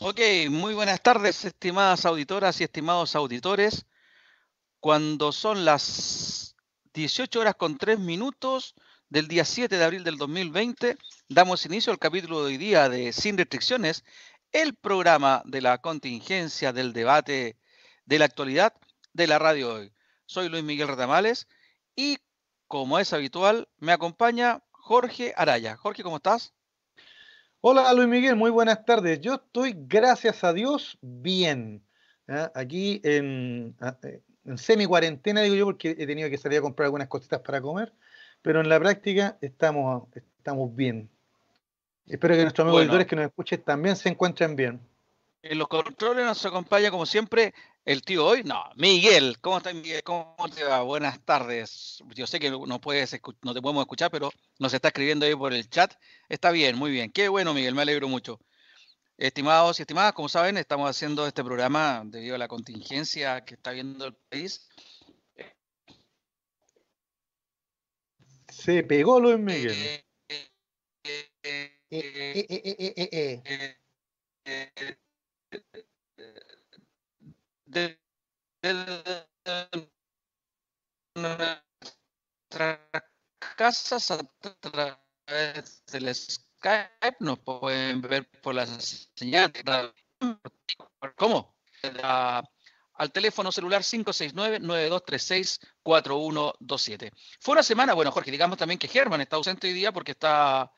Ok, muy buenas tardes, estimadas auditoras y estimados auditores. Cuando son las 18 horas con 3 minutos del día 7 de abril del 2020, damos inicio al capítulo de hoy día de Sin Restricciones, el programa de la contingencia del debate de la actualidad de la radio hoy. Soy Luis Miguel Retamales y, como es habitual, me acompaña Jorge Araya. Jorge, ¿cómo estás? Hola Luis Miguel, muy buenas tardes. Yo estoy, gracias a Dios, bien. Aquí en, eh, en semi-cuarentena, digo yo, porque he tenido que salir a comprar algunas cositas para comer, pero en la práctica estamos, estamos bien. Espero que nuestros amigos auditores que nos escuchen también se encuentren bien. En los controles nos acompaña, como siempre, el tío hoy, no, Miguel, ¿cómo estás Miguel? ¿Cómo te va? Buenas tardes. Yo sé que no puedes no te podemos escuchar, pero nos está escribiendo ahí por el chat. Está bien, muy bien. Qué bueno, Miguel, me alegro mucho. Estimados y estimadas, como saben, estamos haciendo este programa debido a la contingencia que está viendo el país. Se pegó Luis Miguel. eh, de, nuestras casas a través del Skype nos pueden ver por la señal. ¿Cómo? al teléfono celular 569-9236-4127. Fue una semana, bueno, Jorge, digamos también que Germán está ausente hoy día porque está,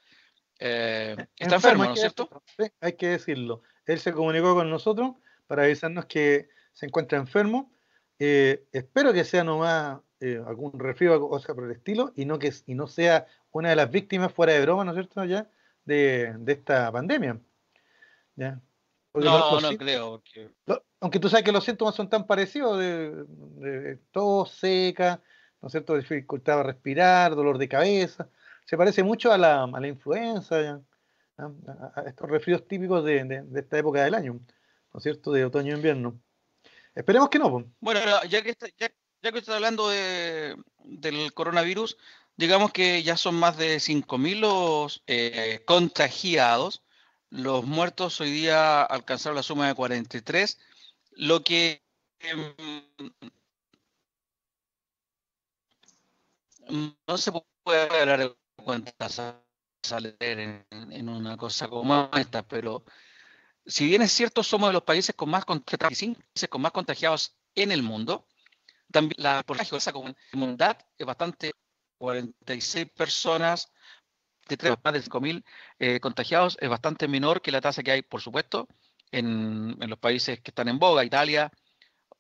eh, está enfermo, ¿no es cierto? Sí, hay que decirlo. Él se comunicó con nosotros para avisarnos que se encuentra enfermo. Eh, espero que sea nomás eh, algún resfrío o cosa por el estilo y no, que, y no sea una de las víctimas fuera de broma, ¿no es cierto? Ya de, esta pandemia. ¿ya? no, no creo. aunque tú sabes que los síntomas son tan parecidos de, tos seca, ¿no es cierto? Dificultad para respirar, dolor de cabeza. Se parece mucho a la, a la influenza, A, estos resfríos típicos de, de, esta época del año, ¿no es cierto? De otoño e invierno. Esperemos que no. Bueno, ya que, está, ya, que está hablando de, del coronavirus, digamos que ya son más de 5.000 los eh, contagiados. Los muertos hoy día alcanzaron la suma de 43, lo que mm, no se puede hablar de cuántas salir en, en, una cosa como esta, pero si bien es cierto, somos de los países con más, con más contagiados en el mundo, también la porcentaje de esa comunidad es bastante, 46 personas de más de 5.000 eh, contagiados es bastante menor que la tasa que hay, por supuesto, en, los países que están en boga, Italia,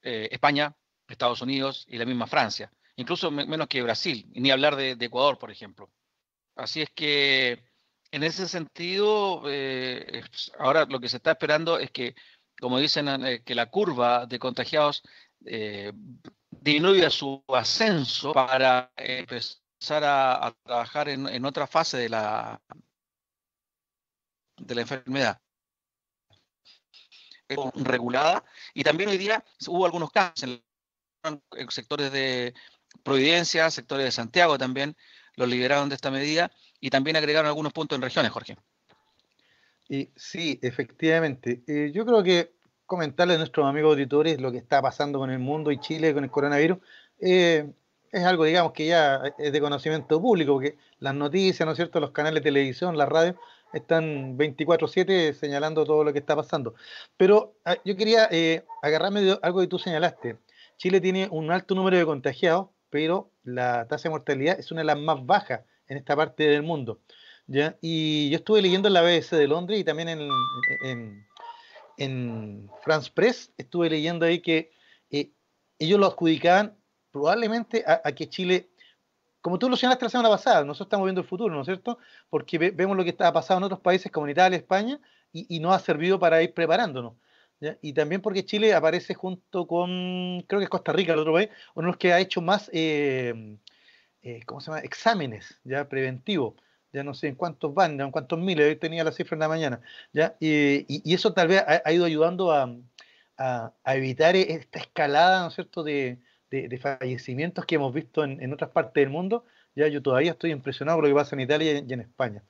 eh, España, Estados Unidos y la misma Francia, incluso menos que Brasil, ni hablar de Ecuador, por ejemplo. Así es que en ese sentido, eh, ahora lo que se está esperando es que, como dicen, eh, que la curva de contagiados eh, disminuya su ascenso para empezar a, trabajar en, otra fase de la, de la enfermedad. Regulada. Y también hoy día hubo algunos casos en, en sectores de Providencia, sectores de Santiago también, los liberaron de esta medida y también agregaron algunos puntos en regiones, Jorge. Y sí, efectivamente. Eh, yo creo que comentarle a nuestros amigos auditores lo que está pasando con el mundo y Chile con el coronavirus eh, es algo, digamos, que ya es de conocimiento público, porque las noticias, ¿no es cierto?, los canales de televisión, las radios, están 24/7 señalando todo lo que está pasando. Pero ah, yo quería eh, agarrarme algo que tú señalaste. Chile tiene un alto número de contagiados, pero la tasa de mortalidad es una de las más bajas en esta parte del mundo. Y yo estuve leyendo en la BBC de Londres y también en, en, France Press, estuve leyendo ahí que eh, ellos lo adjudicaban probablemente a, que Chile, como tú lo señalaste la semana pasada, nosotros estamos viendo el futuro, ¿no es cierto? Porque vemos lo que está pasando en otros países como en Italia, España, y, y nos ha servido para ir preparándonos. Y también porque Chile aparece junto con, creo que es Costa Rica, el otro país, uno de los que ha hecho más eh, eh, ¿cómo se llama? exámenes ya preventivos. Ya no sé en cuántos van, en cuántos miles, hoy tenía la cifra en la mañana. ¿ya? Y, eso tal vez ha, ido ayudando a, evitar esta escalada, ¿no es cierto?, de, fallecimientos que hemos visto en, otras partes del mundo. Ya yo todavía estoy impresionado con lo que pasa en Italia y en, España.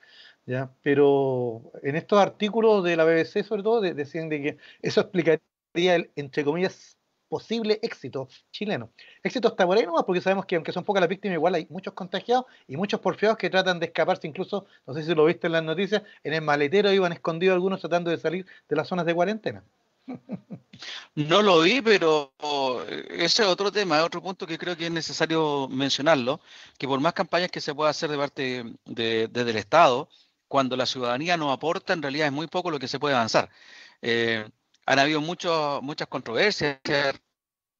¿ya? Pero en estos artículos de la BBC, sobre todo, decían de que eso explicaría el, entre comillas, posible éxito chileno. Éxito hasta por ahí nomás, porque sabemos que aunque son pocas las víctimas, igual hay muchos contagiados y muchos porfiados que tratan de escaparse, incluso, no sé si lo viste en las noticias, en el maletero iban escondidos algunos tratando de salir de las zonas de cuarentena. No lo vi, pero ese es otro tema, otro punto que creo que es necesario mencionarlo, que por más campañas que se pueda hacer de parte de, desde el Estado, cuando la ciudadanía no aporta, en realidad es muy poco lo que se puede avanzar. Eh, han habido muchos muchas controversias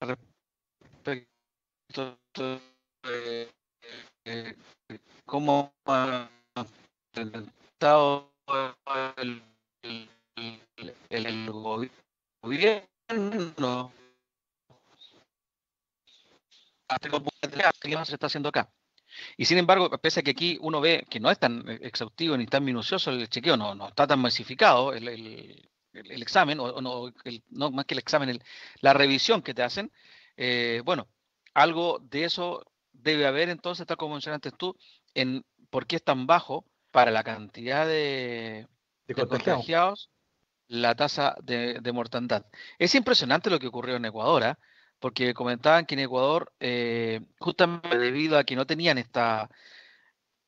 respecto de eh, cómo ha intentado el, el gobierno se está haciendo acá. Y sin embargo, pese a que aquí uno ve que no es tan exhaustivo ni tan minucioso el chequeo, no, no está tan masificado el, el, examen, o, no, no, más que el examen, la revisión que te hacen, eh, bueno, algo de eso debe haber entonces, tal como mencionaste tú, en por qué es tan bajo para la cantidad de, contagiados la tasa de, mortandad. Es impresionante lo que ocurrió en Ecuador, ¿ah? porque comentaban que en Ecuador, eh, justamente debido a que no tenían esta,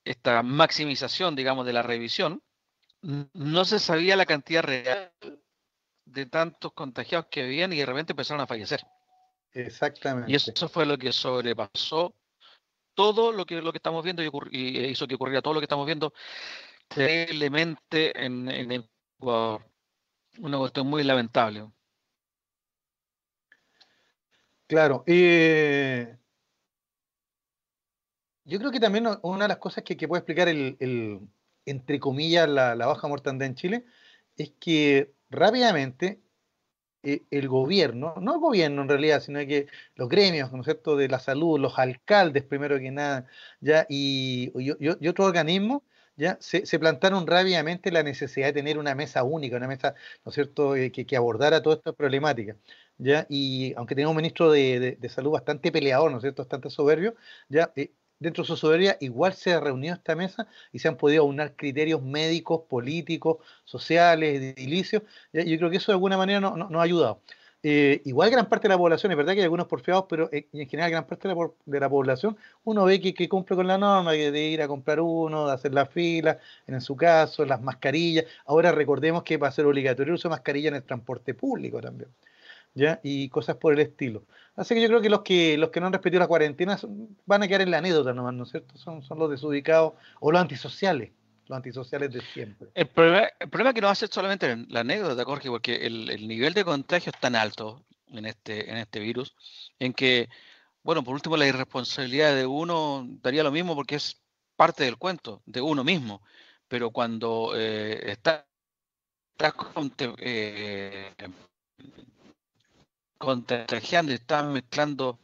esta maximización, digamos, de la revisión, no se sabía la cantidad real de tantos contagiados que habían y de repente empezaron a fallecer. Exactamente. Y eso fue lo que sobrepasó todo lo que, lo que estamos viendo y, hizo que ocurriera todo lo que estamos viendo terriblemente en, en Ecuador. Una cuestión muy lamentable. Claro. Eh, yo creo que también una de las cosas que, puede explicar el, entre comillas, la, baja mortandad en Chile, es que rápidamente eh, el gobierno, no el gobierno en realidad, sino que los gremios, ¿no es cierto?, de la salud, los alcaldes primero que nada, ya, y, otros organismos, ya, se, plantaron rápidamente la necesidad de tener una mesa única, una mesa, ¿no es cierto?, eh, que, que, abordara toda esta problemática. ¿Ya? Y aunque tenemos un ministro de, de, salud bastante peleador, ¿no es cierto?, bastante soberbio, ya eh, dentro de su soberanía igual se ha reunido esta mesa y se han podido aunar criterios médicos, políticos, sociales, edilicios. Yo creo que eso de alguna manera nos no, ha ayudado. Eh, igual gran parte de la población, es verdad que hay algunos porfiados, pero eh, en general gran parte de la, población uno ve que, cumple con la norma de ir a comprar uno, de hacer la fila, en su caso, las mascarillas. Ahora recordemos que va a ser obligatorio el uso de mascarilla en el transporte público también. ¿Ya? y cosas por el estilo. Así que yo creo que los que los que no han respetado la cuarentena van a quedar en la anécdota nomás, ¿no es cierto? Son, son los desubicados o los antisociales, los antisociales de siempre. El problema, el problema es que no va a ser solamente la anécdota, Jorge, porque el, el, nivel de contagio es tan alto en este, en este virus, en que, bueno, por último, la irresponsabilidad de uno daría lo mismo porque es parte del cuento, de uno mismo. Pero cuando eh, estás eh, contagiando y están mezclando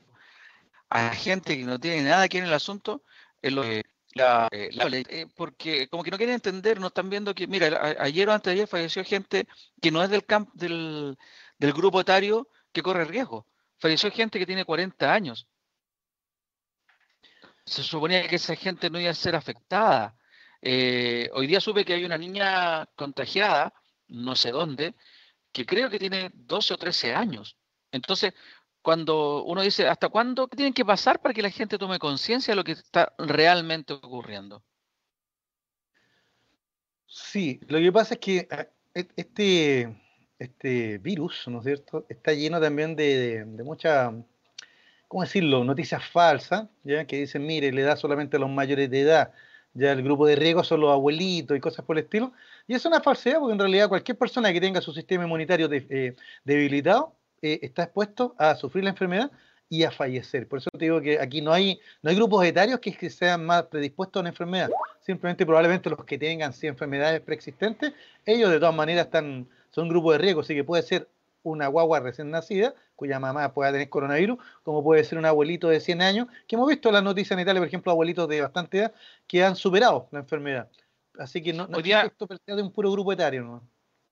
a gente que no tiene nada que ver en el asunto, es lo que la, eh, eh, porque como que no quieren entender, no están viendo que, mira, ayer o antes de ayer falleció gente que no es del camp, del, del grupo etario que corre riesgo. Falleció gente que tiene 40 años. Se suponía que esa gente no iba a ser afectada. Eh, hoy día supe que hay una niña contagiada, no sé dónde, que creo que tiene 12 o 13 años. Entonces, cuando uno dice, ¿hasta cuándo tienen que pasar para que la gente tome conciencia de lo que está realmente ocurriendo? Sí, lo que pasa es que eh, e-, este, este virus, ¿no es cierto?, está lleno también de, de, muchas, ¿cómo decirlo?, noticias falsas, ¿ya? que dicen, mire, le da solamente a los mayores de edad, ya el grupo de riesgo son los abuelitos y cosas por el estilo. Y es una falsedad porque en realidad cualquier persona que tenga su sistema inmunitario eh, debilitado eh, está expuesto a sufrir la enfermedad y a fallecer. Por eso te digo que aquí no hay, no hay grupos etarios que, que sean más predispuestos a una enfermedad. Simplemente probablemente los que tengan sí, enfermedades preexistentes, ellos de todas maneras están, son un grupo de riesgo, así que puede ser una guagua recién nacida, cuya mamá pueda tener coronavirus, como puede ser un abuelito de 100 años, que hemos visto en las noticias en Italia, por ejemplo, abuelitos de bastante edad que han superado la enfermedad. Así que no, no es esto de un puro grupo etario. ¿no?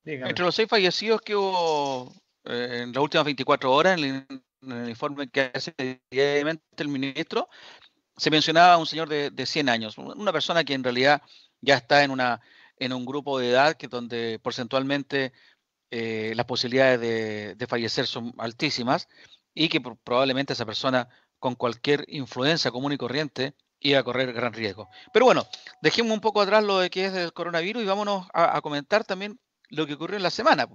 Entre los seis fallecidos que hubo eh, en las últimas 24 horas, en el, informe que hace diariamente el ministro, se mencionaba a un señor de, de, 100 años, una persona que en realidad ya está en una, en un grupo de edad que donde porcentualmente eh, las posibilidades de, fallecer son altísimas y que probablemente esa persona con cualquier influencia común y corriente iba a correr gran riesgo. Pero bueno, dejemos un poco atrás lo de que es el coronavirus y vámonos a, comentar también lo que ocurrió en la semana.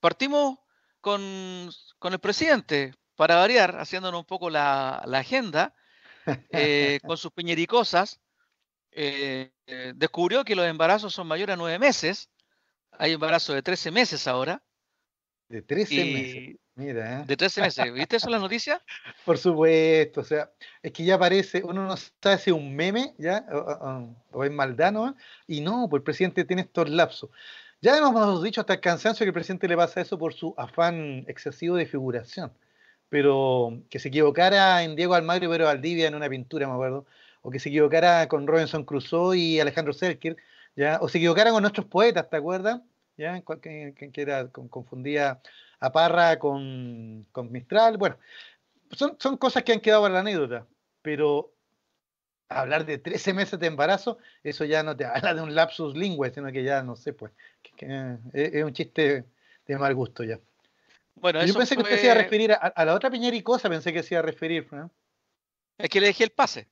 Partimos con, el presidente, para variar, haciéndonos un poco la, agenda, eh, con sus piñericosas, eh, descubrió que los embarazos son mayores a nueve meses hay embarazo de 13 meses ahora. De 13 meses. Mira, ¿eh? De 13 meses. ¿Viste eso en la noticia? Por supuesto. O sea, es que ya parece, uno no sabe si es un meme, ¿ya? O, es maldano, Y no, pues el presidente tiene estos lapsos. Ya hemos dicho hasta el cansancio que el presidente le pasa eso por su afán excesivo de figuración. Pero que se equivocara en Diego Almagro y Pedro Valdivia en una pintura, me acuerdo. O que se equivocara con Robinson Crusoe y Alejandro Selkirk o se equivocaran con nuestros poetas, ¿te acuerdas? ¿Ya? Que, era, confundía a Parra con, Mistral. Bueno, son, son cosas que han quedado para la anécdota, pero hablar de 13 meses de embarazo, eso ya no te habla de un lapsus lingüe, sino que ya, no sé, pues, es, un chiste de mal gusto ya. Bueno, Yo pensé que usted se iba a referir a, la otra piñericosa, pensé que se iba a referir. Es que le dejé el pase.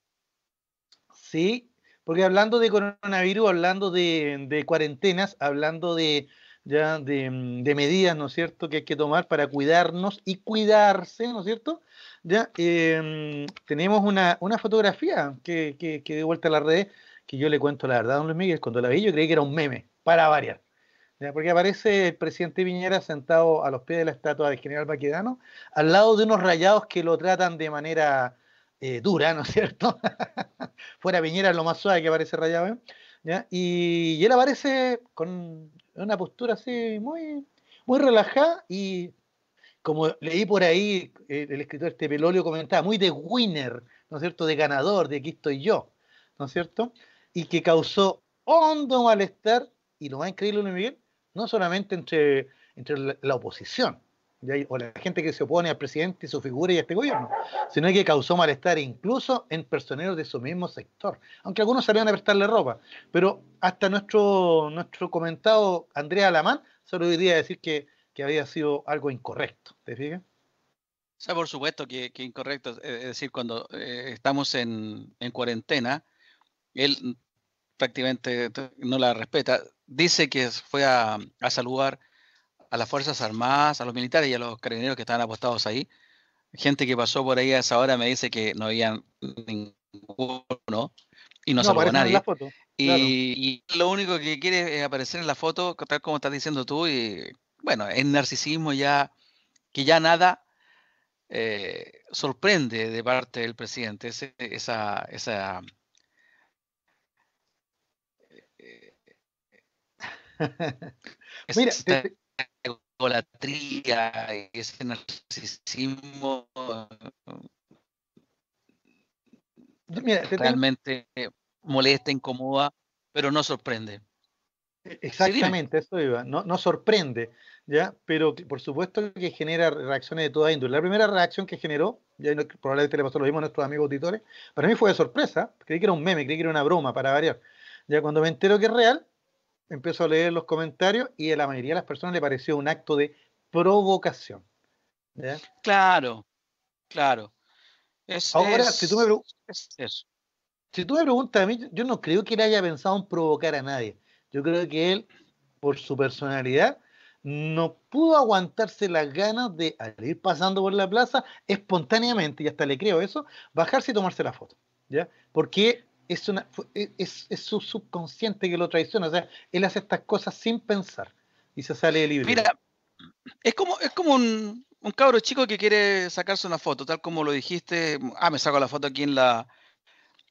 Sí, porque hablando de coronavirus, hablando de, cuarentenas, hablando de, ya de, medidas, ¿no es cierto?, que hay que tomar para cuidarnos y cuidarse, ¿no es cierto? Ya em, tenemos una, fotografía que, que, que, de vuelta a la red, que yo le cuento la verdad, don Luis Miguel, cuando la vi yo creí que era un meme, para variar. ¿ya? Porque aparece el presidente Piñera sentado a los pies de la estatua del general Baquedano, al lado de unos rayados que lo tratan de manera eh, dura, ¿no es cierto? Fuera Piñera es lo más suave que aparece rayado, ¿ya? Y, él aparece con una postura así muy, muy relajada y como leí por ahí, eh, el escritor este Pelolio comentaba, muy de winner, ¿no es cierto? De ganador, de aquí estoy yo, ¿no es cierto? Y que causó hondo malestar, y lo más increíble, Miguel, no solamente entre, entre la oposición, o la gente que se opone al presidente y su figura y a este gobierno, sino que causó malestar incluso en personeros de su mismo sector, aunque algunos salieron a prestarle ropa. Pero hasta nuestro, nuestro comentado Andrea Alamán solo diría decir que, había sido algo incorrecto. ¿Te fijas? O sea, por supuesto que, que incorrecto. Es decir, cuando eh, estamos en, cuarentena, él prácticamente no la respeta. Dice que fue a, a saludar a las Fuerzas Armadas, a los militares y a los carabineros que estaban apostados ahí. Gente que pasó por ahí a esa hora me dice que no había ninguno y no, saludó a nadie. y, lo único que quiere es aparecer en la foto, tal como estás diciendo tú, y bueno, es narcisismo ya, que ya nada eh, sorprende de parte del presidente, esa, esa eh, Mira, egolatría y ese narcisismo realmente molesta, incomoda, pero no sorprende. Exactamente, eso iba, no, no sorprende, ¿ya? Pero por supuesto que genera reacciones de toda índole. La primera reacción que generó, ya probablemente le pasó lo mismo a nuestros amigos auditores, para mí fue de sorpresa, creí que era un meme, creí que era una broma para variar. Ya cuando me entero que es real, empiezo a leer los comentarios y a la mayoría de las personas le pareció un acto de provocación. Claro, claro. Ahora, si, tú me si tú me preguntas a mí, yo no creo que él haya pensado en provocar a nadie. Yo creo que él, por su personalidad, no pudo aguantarse las ganas de, ir pasando por la plaza, espontáneamente, y hasta le creo eso, bajarse y tomarse la foto. ¿ya? Porque es, una, e, es, es, su subconsciente que lo traiciona. O sea, él hace estas cosas sin pensar y se sale libre. Mira, es como, es como un, un cabro chico que quiere sacarse una foto, tal como lo dijiste. Ah, me saco la foto aquí en la.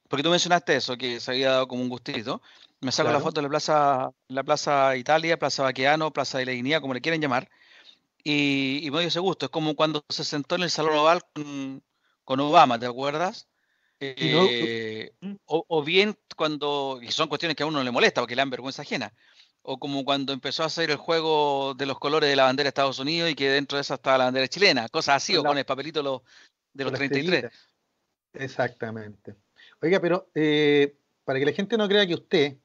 Porque tú mencionaste eso, que se había dado como un gustito. Me saco la foto en la plaza, la plaza Italia, Plaza Baqueano, Plaza de la Dignidad, como le quieren llamar. Y, y me dio ese gusto. Es como cuando se sentó en el Salón Oval con, con Obama, ¿te acuerdas? Eh, mm. o, bien cuando, y son cuestiones que a uno no le molesta porque le dan vergüenza ajena, o como cuando empezó a hacer el juego de los colores de la bandera de Estados Unidos y que dentro de esa estaba la bandera chilena, cosas así, o con el papelito de los 33. Exactamente. Oiga, pero eh, para que la gente no crea que usted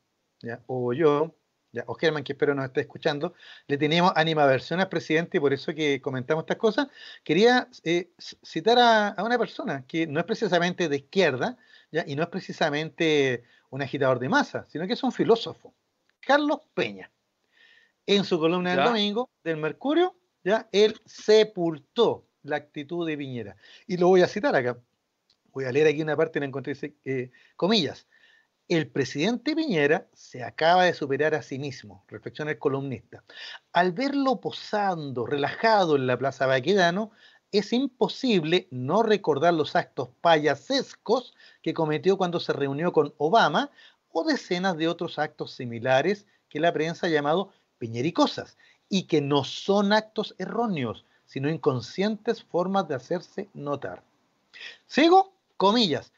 o yo ya, o Germán, que espero nos esté escuchando, le teníamos animaversión al presidente y por eso que comentamos estas cosas. Quería eh, citar a, a, una persona que no es precisamente de izquierda ¿ya? y no es precisamente un agitador de masa, sino que es un filósofo, Carlos Peña. En su columna del domingo del Mercurio, ya él sepultó la actitud de Piñera. Y lo voy a citar acá. Voy a leer aquí una parte, la encontré, eh, comillas. El presidente Piñera se acaba de superar a sí mismo, reflexiona el columnista. Al verlo posando, relajado en la Plaza Baquedano, es imposible no recordar los actos payasescos que cometió cuando se reunió con Obama o decenas de otros actos similares que la prensa ha llamado piñericosas y que no son actos erróneos, sino inconscientes formas de hacerse notar. Sigo, comillas,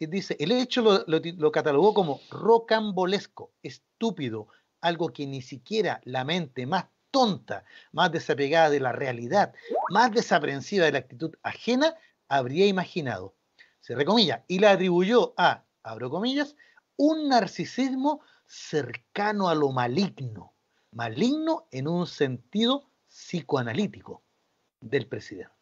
dice, el hecho lo, catalogó como rocambolesco, estúpido, algo que ni siquiera la mente más tonta, más desapegada de la realidad, más desaprensiva de la actitud ajena, habría imaginado. Se recomilla, y la atribuyó a, abro comillas, un narcisismo cercano a lo maligno, maligno en un sentido psicoanalítico del presidente.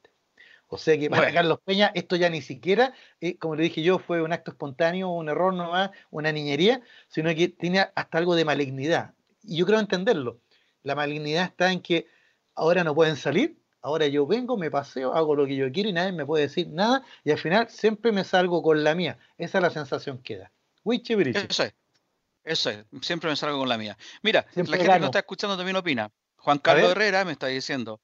O sea que para Carlos Peña esto ya ni siquiera, eh, como le dije yo, fue un acto espontáneo, un error nomás, una niñería, sino que tiene hasta algo de malignidad. Y yo creo entenderlo. La malignidad está en que ahora no pueden salir, ahora yo vengo, me paseo, hago lo que yo quiero y nadie me puede decir nada y al final siempre me salgo con la mía. Esa es la sensación que da. Eso es. Eso es. Siempre me salgo con la mía. Mira, la gente que nos está escuchando también opina. Juan Carlos Herrera me está diciendo,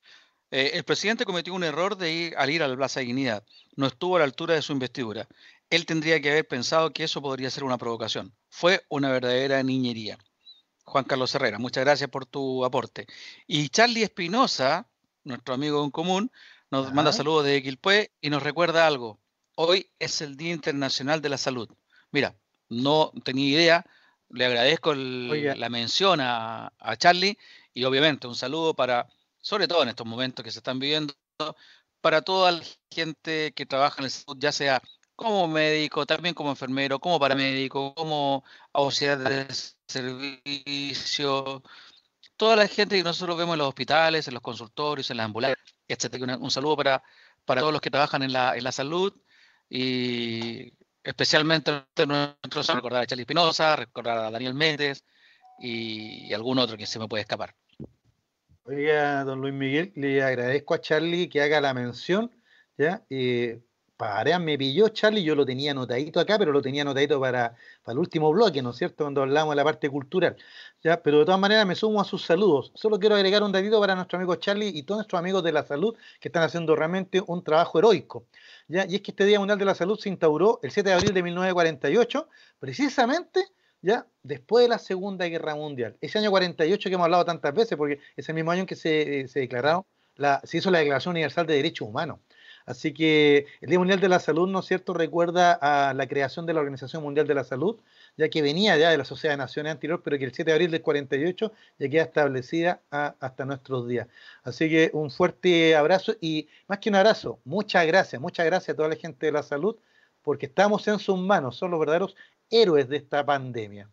eh, el presidente cometió un error de ir, al ir a la Plaza de Dignidad. No estuvo a la altura de su investidura. Él tendría que haber pensado que eso podría ser una provocación. Fue una verdadera niñería. Juan Carlos Herrera, muchas gracias por tu aporte. Y Charlie Espinosa, nuestro amigo en común, nos manda saludos de Quilpué y nos recuerda algo. Hoy es el Día Internacional de la Salud. Mira, no tenía idea, le agradezco la mención a, a Charlie y obviamente un saludo para sobre todo en estos momentos que se están viviendo, para toda la gente que trabaja en el salud, ya sea como médico, también como enfermero, como paramédico, como auxiliar de servicio, toda la gente que nosotros vemos en los hospitales, en los consultorios, en las ambulancias, etc. Un, saludo para, para todos los que trabajan en la, en la salud y especialmente nuestros recordar a Charlie Espinosa, recordar a Daniel Méndez y algún otro que se me puede escapar. Oiga, don Luis Miguel, le agradezco a Charlie que haga la mención, ¿ya? Eh, para me pilló Charlie, yo lo tenía anotadito acá, pero lo tenía anotadito para, para el último bloque, ¿no es cierto? Cuando hablamos de la parte cultural, ¿ya? Pero de todas maneras me sumo a sus saludos. Solo quiero agregar un datito para nuestro amigo Charlie y todos nuestros amigos de la salud que están haciendo realmente un trabajo heroico, ¿ya? Y es que este Día Mundial de la Salud se instauró el 7 de abril de 1948, precisamente ya después de la Segunda Guerra Mundial. Ese año 48 que hemos hablado tantas veces, porque es el mismo año en que se, se declaró la, se hizo la Declaración Universal de Derechos Humanos. Así que el Día Mundial de la Salud, ¿no es cierto?, recuerda a la creación de la Organización Mundial de la Salud, ya que venía ya de la Sociedad de Naciones anterior, pero que el 7 de abril del 48 ya queda establecida hasta nuestros días. Así que un fuerte abrazo y más que un abrazo, muchas gracias, muchas gracias a toda la gente de la salud, porque estamos en sus manos, son los verdaderos héroes de esta pandemia.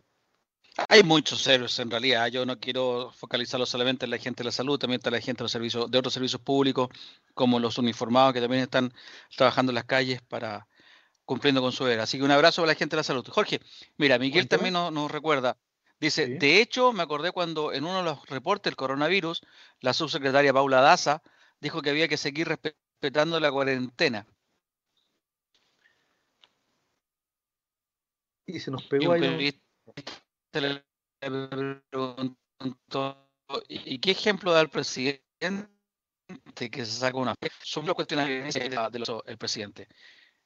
Hay muchos héroes en realidad. Yo no quiero focalizarlo solamente en la gente de la salud, también está la gente de, los servicios, de otros servicios públicos, como los uniformados que también están trabajando en las calles para cumpliendo con su era. Así que un abrazo a la gente de la salud. Jorge, mira, Miguel también nos, recuerda. Dice, de hecho, me acordé cuando en uno de los reportes del coronavirus, la subsecretaria Paula Daza dijo que había que seguir respetando la cuarentena. Y se nos pegó ahí. ¿Y qué ejemplo da el presidente que se saca una Son las cuestiones del presidente.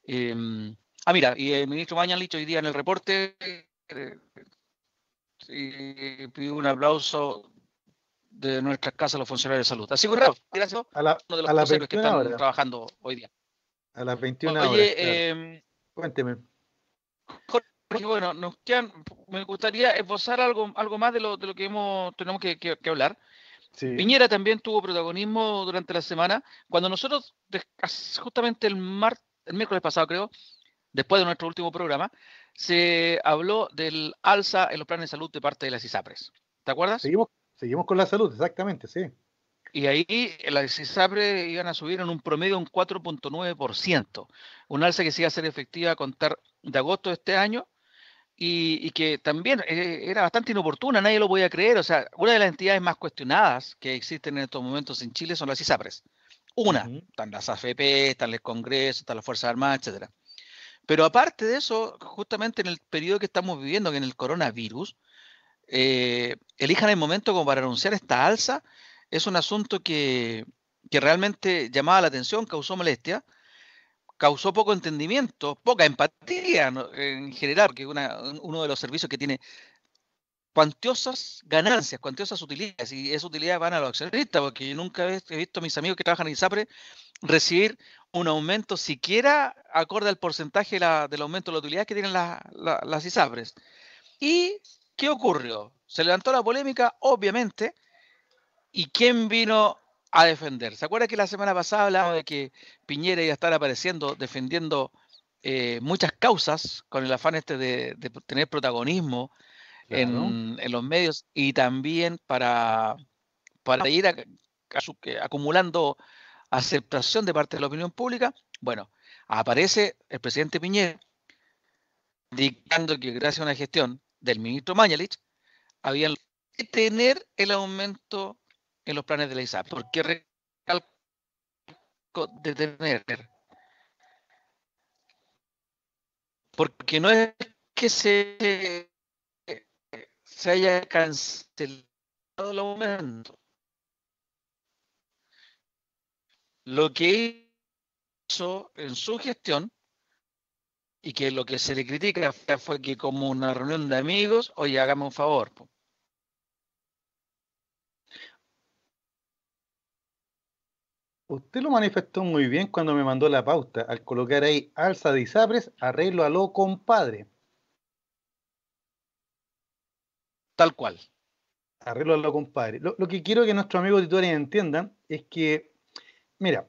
Em, ah, mira, y el ministro Mañan dicho hoy día en el reporte eh, y pidió un aplauso de nuestras casas a los funcionarios de salud. Así que gracias a, la, uno de los a las que están trabajando hoy día. A las 21 Oye, horas. Em, Cuénteme bueno, nos me gustaría esbozar algo, algo más de lo, de lo que hemos, tenemos que, hablar. Piñera también tuvo protagonismo durante la semana. Cuando nosotros, justamente el, mar, el miércoles pasado creo, después de nuestro último programa, se habló del alza en los planes de salud de parte de las ISAPRES. ¿Te acuerdas? Seguimos, seguimos con la salud, exactamente, sí. Y ahí las ISAPRE iban a subir en un promedio un 4.9%, un alza que se iba a ser efectiva a contar de agosto de este año y, que también eh, era bastante inoportuna, nadie lo podía creer. O sea, una de las entidades más cuestionadas que existen en estos momentos en Chile son las ISAPRES. Una, están las AFP, están el Congreso, están las Fuerzas Armadas, etcétera. Pero aparte de eso, justamente en el periodo que estamos viviendo, que en el coronavirus, eh, elijan el momento como para anunciar esta alza, es un asunto que, que realmente llamaba la atención, causó molestia, causó poco entendimiento, poca empatía en general, porque uno de los servicios que tiene cuantiosas ganancias, cuantiosas utilidades, y esas utilidades van a los accionistas, porque yo nunca he visto a mis amigos que trabajan en ISAPRE recibir un aumento siquiera acorde al porcentaje del aumento de la utilidad que tienen las ISAPRES. ¿Y qué ocurrió? Se levantó la polémica, obviamente, ¿y quién vino a defender. ¿Se acuerda que la semana pasada hablábamos de que Piñera iba a estar apareciendo, defendiendo eh, muchas causas con el afán este de, tener protagonismo en, los medios y también para, para ir acumulando aceptación de parte de la opinión pública? Bueno, aparece el presidente Piñera indicando que gracias a una gestión del ministro Mañalich habían que tener el aumento en los planes de la ISAP. ¿Por qué recalco detener? Porque no es que se, se haya cancelado el aumento. Lo que hizo en su gestión y que lo que se le critica fue que como una reunión de amigos, oye, hagamos un favor. Usted lo manifestó muy bien cuando me mandó la pauta, al colocar ahí alza de Isapres, arreglo a lo compadre. Tal cual. Arreglo a lo compadre. Lo, que quiero que nuestros amigos auditores entiendan es que, mira,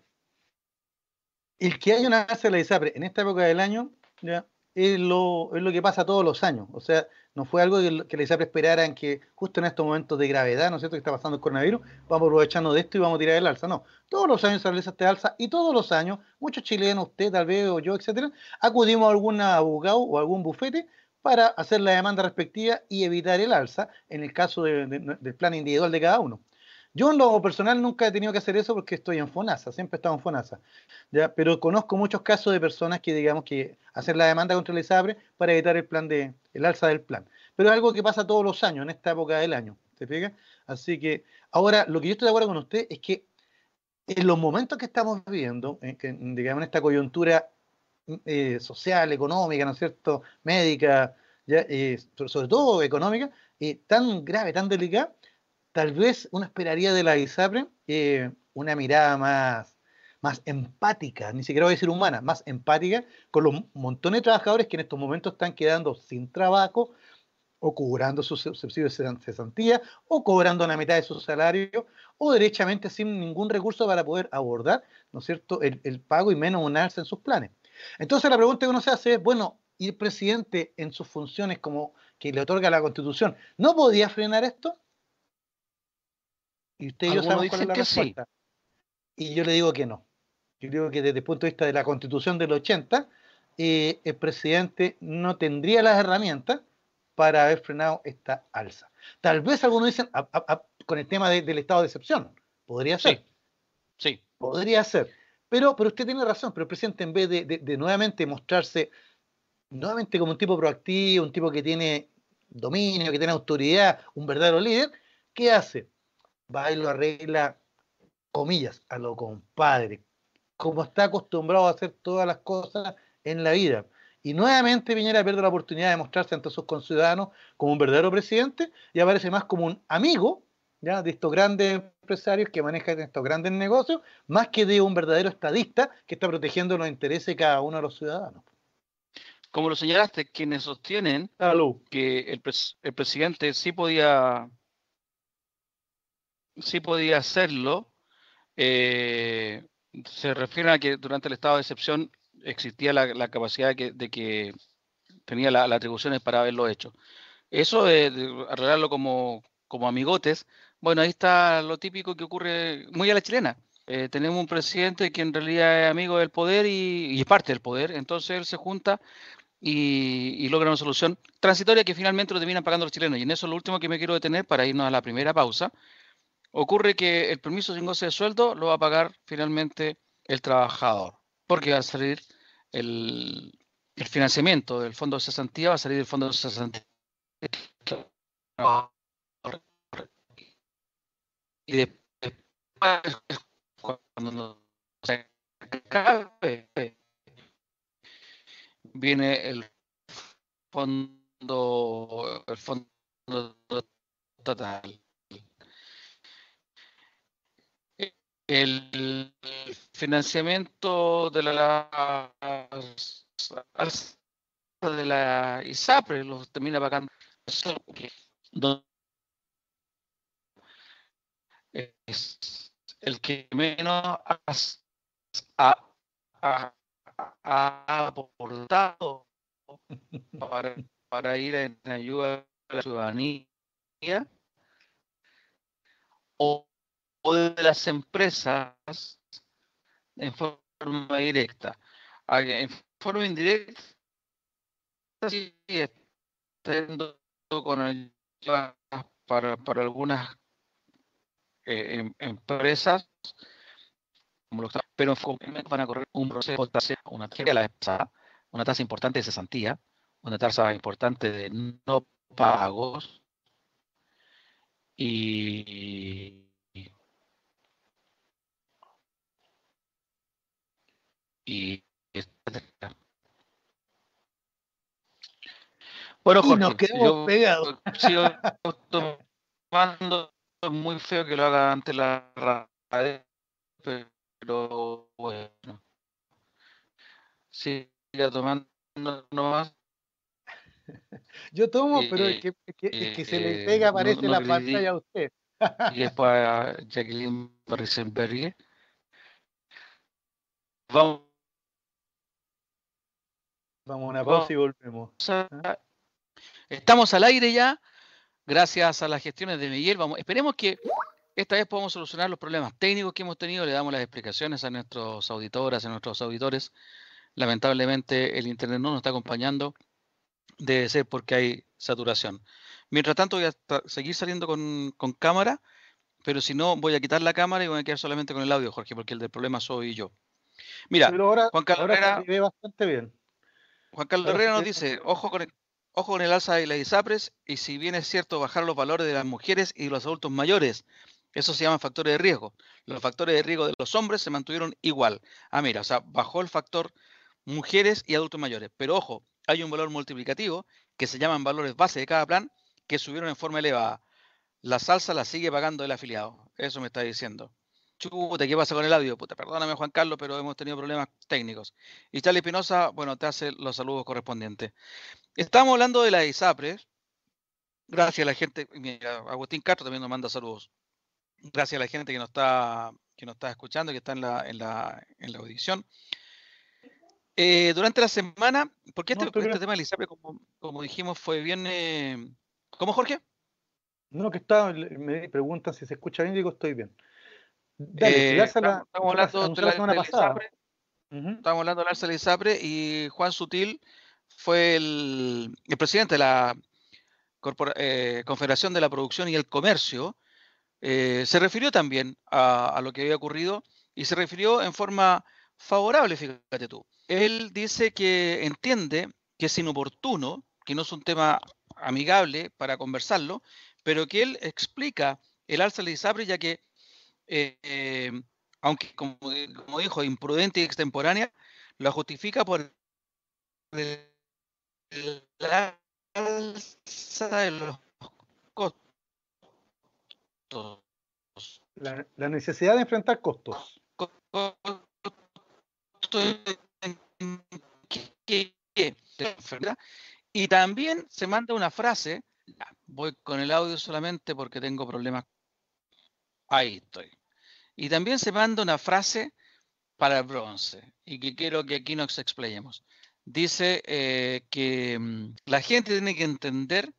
el que haya una alza de la ISAPRE en esta época del año, ya, es lo, es lo que pasa todos los años. O sea, no fue algo que, que la ISAPRE esperara que justo en estos momentos de gravedad, ¿no es cierto?, que está pasando el coronavirus, vamos aprovechando de esto y vamos a tirar el alza. No, todos los años se realiza este alza y todos los años, muchos chilenos, usted tal vez o yo, etcétera, acudimos a algún abogado o algún bufete para hacer la demanda respectiva y evitar el alza en el caso del plan individual de cada uno. Yo en lo personal nunca he tenido que hacer eso porque estoy en FONASA, siempre he estado en FONASA. Pero conozco muchos casos de personas que, digamos, que hacen la demanda contra el ISAPRE para evitar el plan de, el alza del plan. Pero es algo que pasa todos los años, en esta época del año. ¿Se fija? Así que ahora lo que yo estoy de acuerdo con usted es que en los momentos que estamos viviendo, en, digamos, en esta coyuntura eh, social, económica, ¿no es cierto?, médica, ya, eh, sobre todo económica, eh, tan grave, tan delicada, tal vez uno esperaría de la ISAPRE eh, una mirada más, más empática, ni siquiera voy a decir humana, más empática con los montones de trabajadores que en estos momentos están quedando sin trabajo o cobrando sus subsidios de cesantía o cobrando la mitad de su salario o derechamente sin ningún recurso para poder abordar, ¿no es cierto?, el, pago y menos un alza en sus planes. Entonces la pregunta que uno se hace es, bueno, ¿y el presidente en sus funciones como que le otorga la Constitución no podía frenar esto? Y usted y yo sabemos cuál la respuesta. Y yo le digo que no. Yo digo que desde el punto de vista de la constitución del 80, eh, el presidente no tendría las herramientas para haber frenado esta alza. Tal vez algunos dicen con el tema del estado de excepción. Podría ser. Sí. Podría ser. Pero, pero usted tiene razón, pero el presidente en vez de, de nuevamente mostrarse nuevamente como un tipo proactivo, un tipo que tiene dominio, que tiene autoridad, un verdadero líder, ¿qué hace? Va y lo arregla, comillas, a lo compadre, como está acostumbrado a hacer todas las cosas en la vida. Y nuevamente Piñera pierde la oportunidad de mostrarse ante sus conciudadanos como un verdadero presidente y aparece más como un amigo ¿ya? de estos grandes empresarios que manejan estos grandes negocios, más que de un verdadero estadista que está protegiendo los intereses de cada uno de los ciudadanos. Como lo señalaste, quienes sostienen que el, el presidente sí podía sí podía hacerlo. Eh, se refiere a que durante el estado de excepción existía la, capacidad de que, tenía las atribuciones para haberlo hecho. Eso de, arreglarlo como, como amigotes, bueno, ahí está lo típico que ocurre muy a la chilena. Eh, tenemos un presidente que en realidad es amigo del poder y, es parte del poder, entonces él se junta y, logra una solución transitoria que finalmente lo terminan pagando los chilenos. Y en eso es lo último que me quiero detener para irnos a la primera pausa. Ocurre que el permiso sin goce de sueldo lo va a pagar finalmente el trabajador, porque va a salir el, el financiamiento del fondo de cesantía, va a salir del fondo de cesantía y después cuando se acabe viene el fondo el fondo total el financiamiento de la de la ISAPRE los termina pagando. Es el que menos ha, aportado para, ir en ayuda a la ciudadanía o, de las empresas en forma directa. Ah, en forma indirecta, sí, está con ayuda para, para algunas eh, em, empresas, pero van a correr un proceso, una, una tasa importante de cesantía, una tasa importante de no pagos y, y bueno, Jorge, nos quedamos pegados. Sigo tomando es muy feo que lo haga ante la radio, pero bueno. Siga tomando nomás. Yo tomo, pero es que, que, se le pega, aparece la pantalla a usted. y después a Jacqueline Risenberg. Vamos. Vamos a una pausa y volvemos. Estamos al aire ya gracias a las gestiones de Miguel. Vamos, esperemos que esta vez podamos solucionar los problemas técnicos que hemos tenido. Le damos las explicaciones a nuestros auditoras, a nuestros auditores. Lamentablemente el Internet no nos está acompañando. Debe ser porque hay saturación. Mientras tanto voy a seguir saliendo con, cámara, pero si no voy a quitar la cámara y voy a quedar solamente con el audio, Jorge, porque el del problema soy yo. Mira, Juan Carlos Herrera, bastante bien. Juan Carlos Herrera nos dice, ojo con el, Ojo con el alza de las ISAPRES y si bien es cierto bajar los valores de las mujeres y los adultos mayores, eso se llama factores de riesgo. Los factores de riesgo de los hombres se mantuvieron igual. Ah, mira, o sea, bajó el factor mujeres y adultos mayores. Pero ojo, hay un valor multiplicativo que se llaman valores base de cada plan que subieron en forma elevada. La salsa la sigue pagando el afiliado. Eso me está diciendo. Chuta, ¿qué pasa con el audio? Puta, perdóname Juan Carlos, pero hemos tenido problemas técnicos. Y Charlie Espinosa, bueno, te hace los saludos correspondientes. Estamos hablando de la ISAPRE. Gracias a la gente, mira, Agustín Castro también nos manda saludos. Gracias a la gente que nos está, que nos está escuchando, que está en la, en la, en la audición. Eh, durante la semana, porque este, este tema de la ISAPRE, como, como dijimos, fue bien... Eh, ¿Cómo, Jorge? No, que está, me preguntan si se escucha bien, digo, estoy bien. Eh, estamos, hablando de la, semana pasada. Estamos hablando de y Juan Sutil fue el, presidente de la eh, Confederación de la Producción y el Comercio. Eh, se refirió también a, lo que había ocurrido y se refirió en forma favorable, fíjate tú. Él dice que entiende que es inoportuno, que no es un tema amigable para conversarlo, pero que él explica el alza de ISAPRE ya que eh, aunque como, dijo, imprudente y extemporánea, lo justifica por la alza de los costos. La, necesidad de enfrentar costos. Y también se manda una frase, voy con el audio solamente porque tengo problemas Ahí estoy. Y también se manda una frase para el bronce y que quiero que aquí nos explayemos. Dice eh, que mm, la gente tiene que entender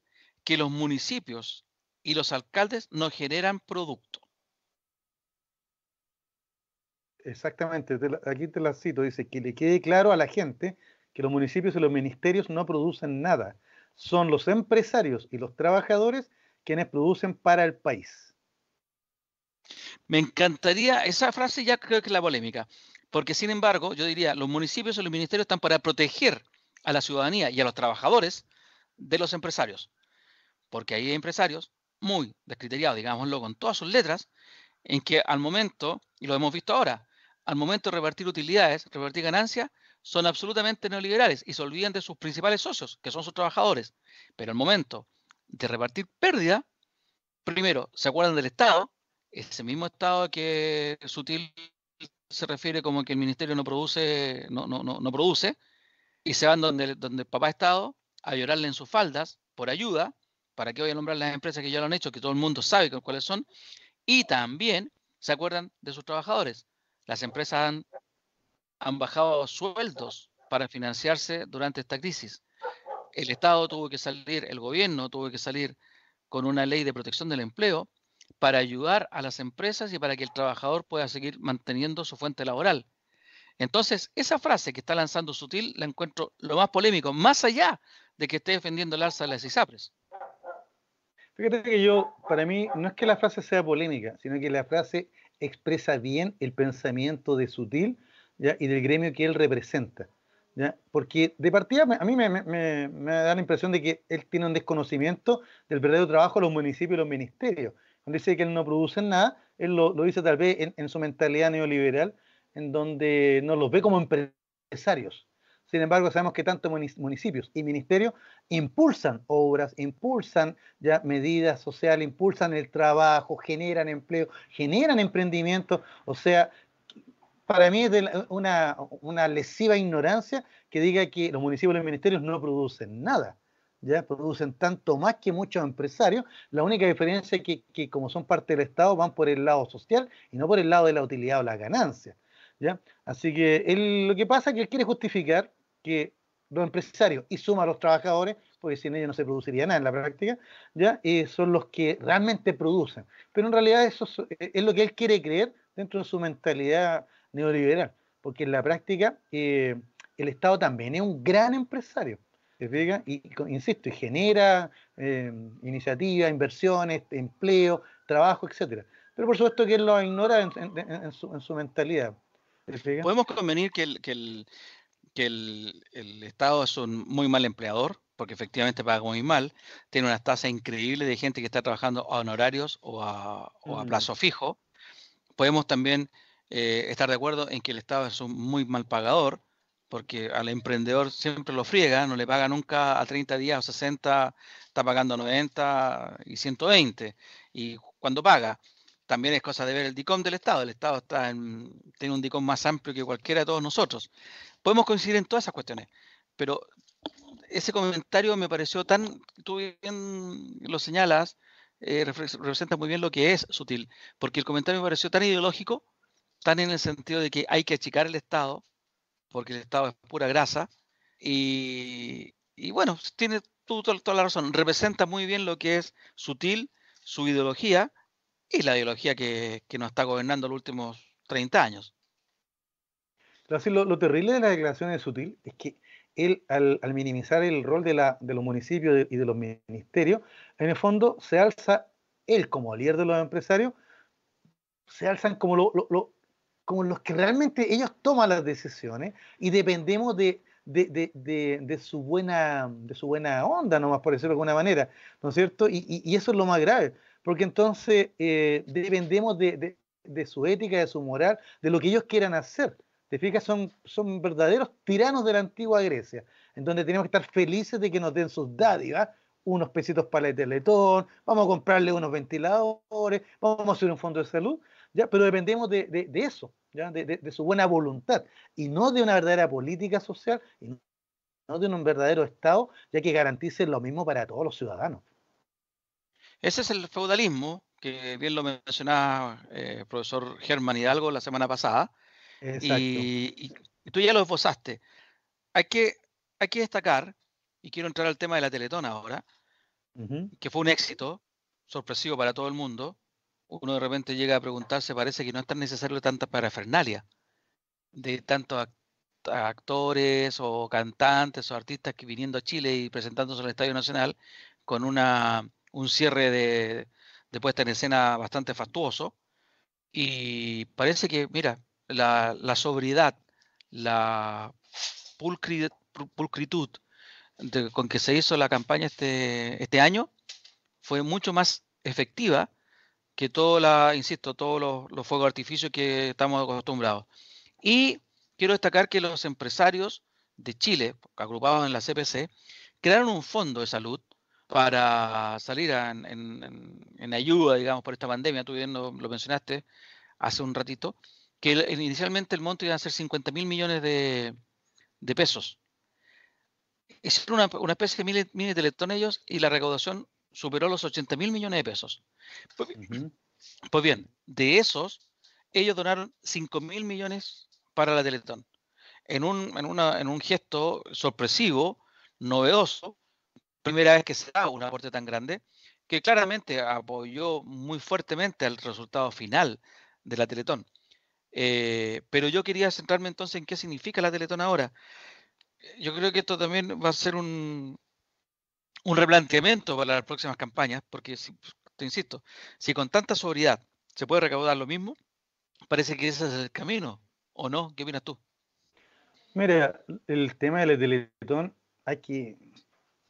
que los municipios y los alcaldes no generan producto. Exactamente, aquí te la cito, dice que le quede claro a la gente que los municipios y los ministerios no producen nada, son los empresarios y los trabajadores quienes producen para el país. Me encantaría, esa frase ya creo que es la polémica, porque sin embargo yo diría, los municipios y los ministerios están para proteger a la ciudadanía y a los trabajadores de los empresarios, porque hay empresarios muy descriteriados, digámoslo con todas sus letras, en que al momento, y lo hemos visto ahora, al momento de repartir utilidades, repartir ganancias, son absolutamente neoliberales y se olvidan de sus principales socios, que son sus trabajadores. Pero al momento de repartir pérdida, primero se acuerdan del Estado, ese mismo Estado que Sutil se refiere como que el ministerio no produce, no, no, no, produce, y se van donde, donde el papá Estado a llorarle en sus faldas por ayuda, para que voy a nombrar las empresas que ya lo han hecho, que todo el mundo sabe cuáles son, y también se acuerdan de sus trabajadores. Las empresas han, han bajado sueldos para financiarse durante esta crisis. El Estado tuvo que salir, el gobierno tuvo que salir con una ley de protección del empleo para ayudar a las empresas y para que el trabajador pueda seguir manteniendo su fuente laboral. Entonces, esa frase que está lanzando Sutil la encuentro lo más polémico, más allá de que esté defendiendo el alza de las ISAPRES. Fíjate que yo, para mí, no es que la frase sea polémica, sino que la frase expresa bien el pensamiento de Sutil ¿ya? y del gremio que él representa. ¿ya? Porque de partida a mí me, da la impresión de que él tiene un desconocimiento del verdadero trabajo de los municipios y los ministerios. Dice que él no produce nada, él lo, dice tal vez en, su mentalidad neoliberal, en donde no los ve como empresarios. Sin embargo, sabemos que tanto municipios y ministerios impulsan obras, impulsan ya medidas sociales, impulsan el trabajo, generan empleo, generan emprendimiento. O sea, para mí es una, una lesiva ignorancia que diga que los municipios y los ministerios no producen nada. ¿Ya? producen tanto más que muchos empresarios. La única diferencia es que, como son parte del Estado van por el lado social y no por el lado de la utilidad o la ganancia. ¿ya? Así que él, lo que pasa es que él quiere justificar que los empresarios y suma a los trabajadores, porque sin ellos no se produciría nada en la práctica, ¿ya? Y son los que realmente producen. Pero en realidad eso es lo que él quiere creer dentro de su mentalidad neoliberal, porque en la práctica eh, el Estado también es un gran empresario. Y, insisto, y genera eh, iniciativas, inversiones, empleo, trabajo, etcétera. Pero por supuesto que él lo ignora en, su, mentalidad. Podemos convenir que el, que, el, que el, Estado es un muy mal empleador, porque efectivamente paga muy mal, tiene una tasa increíble de gente que está trabajando a honorarios o a, o a mm. plazo fijo. Podemos también eh, estar de acuerdo en que el Estado es un muy mal pagador, porque al emprendedor siempre lo friega, no le paga nunca a 30 días o 60, está pagando 90 y 120. Y cuando paga, también es cosa de ver el DICOM del Estado. El Estado está tiene un DICOM más amplio que cualquiera de todos nosotros. Podemos coincidir en todas esas cuestiones, pero ese comentario me pareció tan, tú bien lo señalas, eh, representa muy bien lo que es sutil, porque el comentario me pareció tan ideológico, tan en el sentido de que hay que achicar el Estado, porque el Estado es pura grasa. Y, bueno, tiene toda, la razón. Representa muy bien lo que es sutil, su ideología y la ideología que, nos está gobernando los últimos 30 años. lo, terrible de la declaración de Sutil es que él, al, minimizar el rol de, la, de los municipios y de los ministerios, en el fondo se alza él como líder de los empresarios, se alzan como lo, como los que realmente ellos toman las decisiones y dependemos de, de, su, buena, de su buena onda, nomás por decirlo de alguna manera, ¿no es cierto? Y, eso es lo más grave, porque entonces eh, dependemos de, su ética, de su moral, de lo que ellos quieran hacer. ¿Te fijas? Son, son verdaderos tiranos de la antigua Grecia, en donde tenemos que estar felices de que nos den sus dádivas, unos pesitos para el teletón, vamos a comprarle unos ventiladores, vamos a hacer un fondo de salud, pero dependemos de, eso, De, su buena voluntad, y no de una verdadera política social, y no de un verdadero Estado, ya que garantice lo mismo para todos los ciudadanos. Ese es el feudalismo, que bien lo mencionaba el eh, profesor Germán Hidalgo la semana pasada, y, tú ya lo esbozaste. Hay que, que destacar, y quiero entrar al tema de la Teletón ahora, que fue un éxito, sorpresivo para todo el mundo, uno de repente llega a preguntarse, parece que no es tan necesario tanta parafernalia de tantos actores o cantantes o artistas que viniendo a Chile y presentándose en el Estadio Nacional con una, un cierre de, de puesta en escena bastante fastuoso. Y parece que, mira, la, la sobriedad, la pulcritud con que se hizo la campaña este, este año fue mucho más efectiva que todo la, insisto, todos los, los fuegos de que estamos acostumbrados. Y quiero destacar que los empresarios de Chile, agrupados en la CPC, crearon un fondo de salud para salir en, ayuda, digamos, por esta pandemia. Tú bien lo, mencionaste hace un ratito, que inicialmente el monto iba a ser 50 mil millones de, pesos. Es una, una especie de mini teletón ellos y la recaudación superó los 80 mil millones de pesos. Pues, pues, bien, de esos, ellos donaron 5 mil millones para la Teletón. En un, en, una, en un gesto sorpresivo, novedoso, primera vez que se da un aporte tan grande, que claramente apoyó muy fuertemente al resultado final de la Teletón. Eh, pero yo quería centrarme entonces en qué significa la Teletón ahora. Yo creo que esto también va a ser un, un replanteamiento para las próximas campañas, porque, te insisto, si con tanta sobriedad se puede recaudar lo mismo, parece que ese es el camino, ¿o no? ¿Qué opinas tú? Mira, el tema del Teletón hay que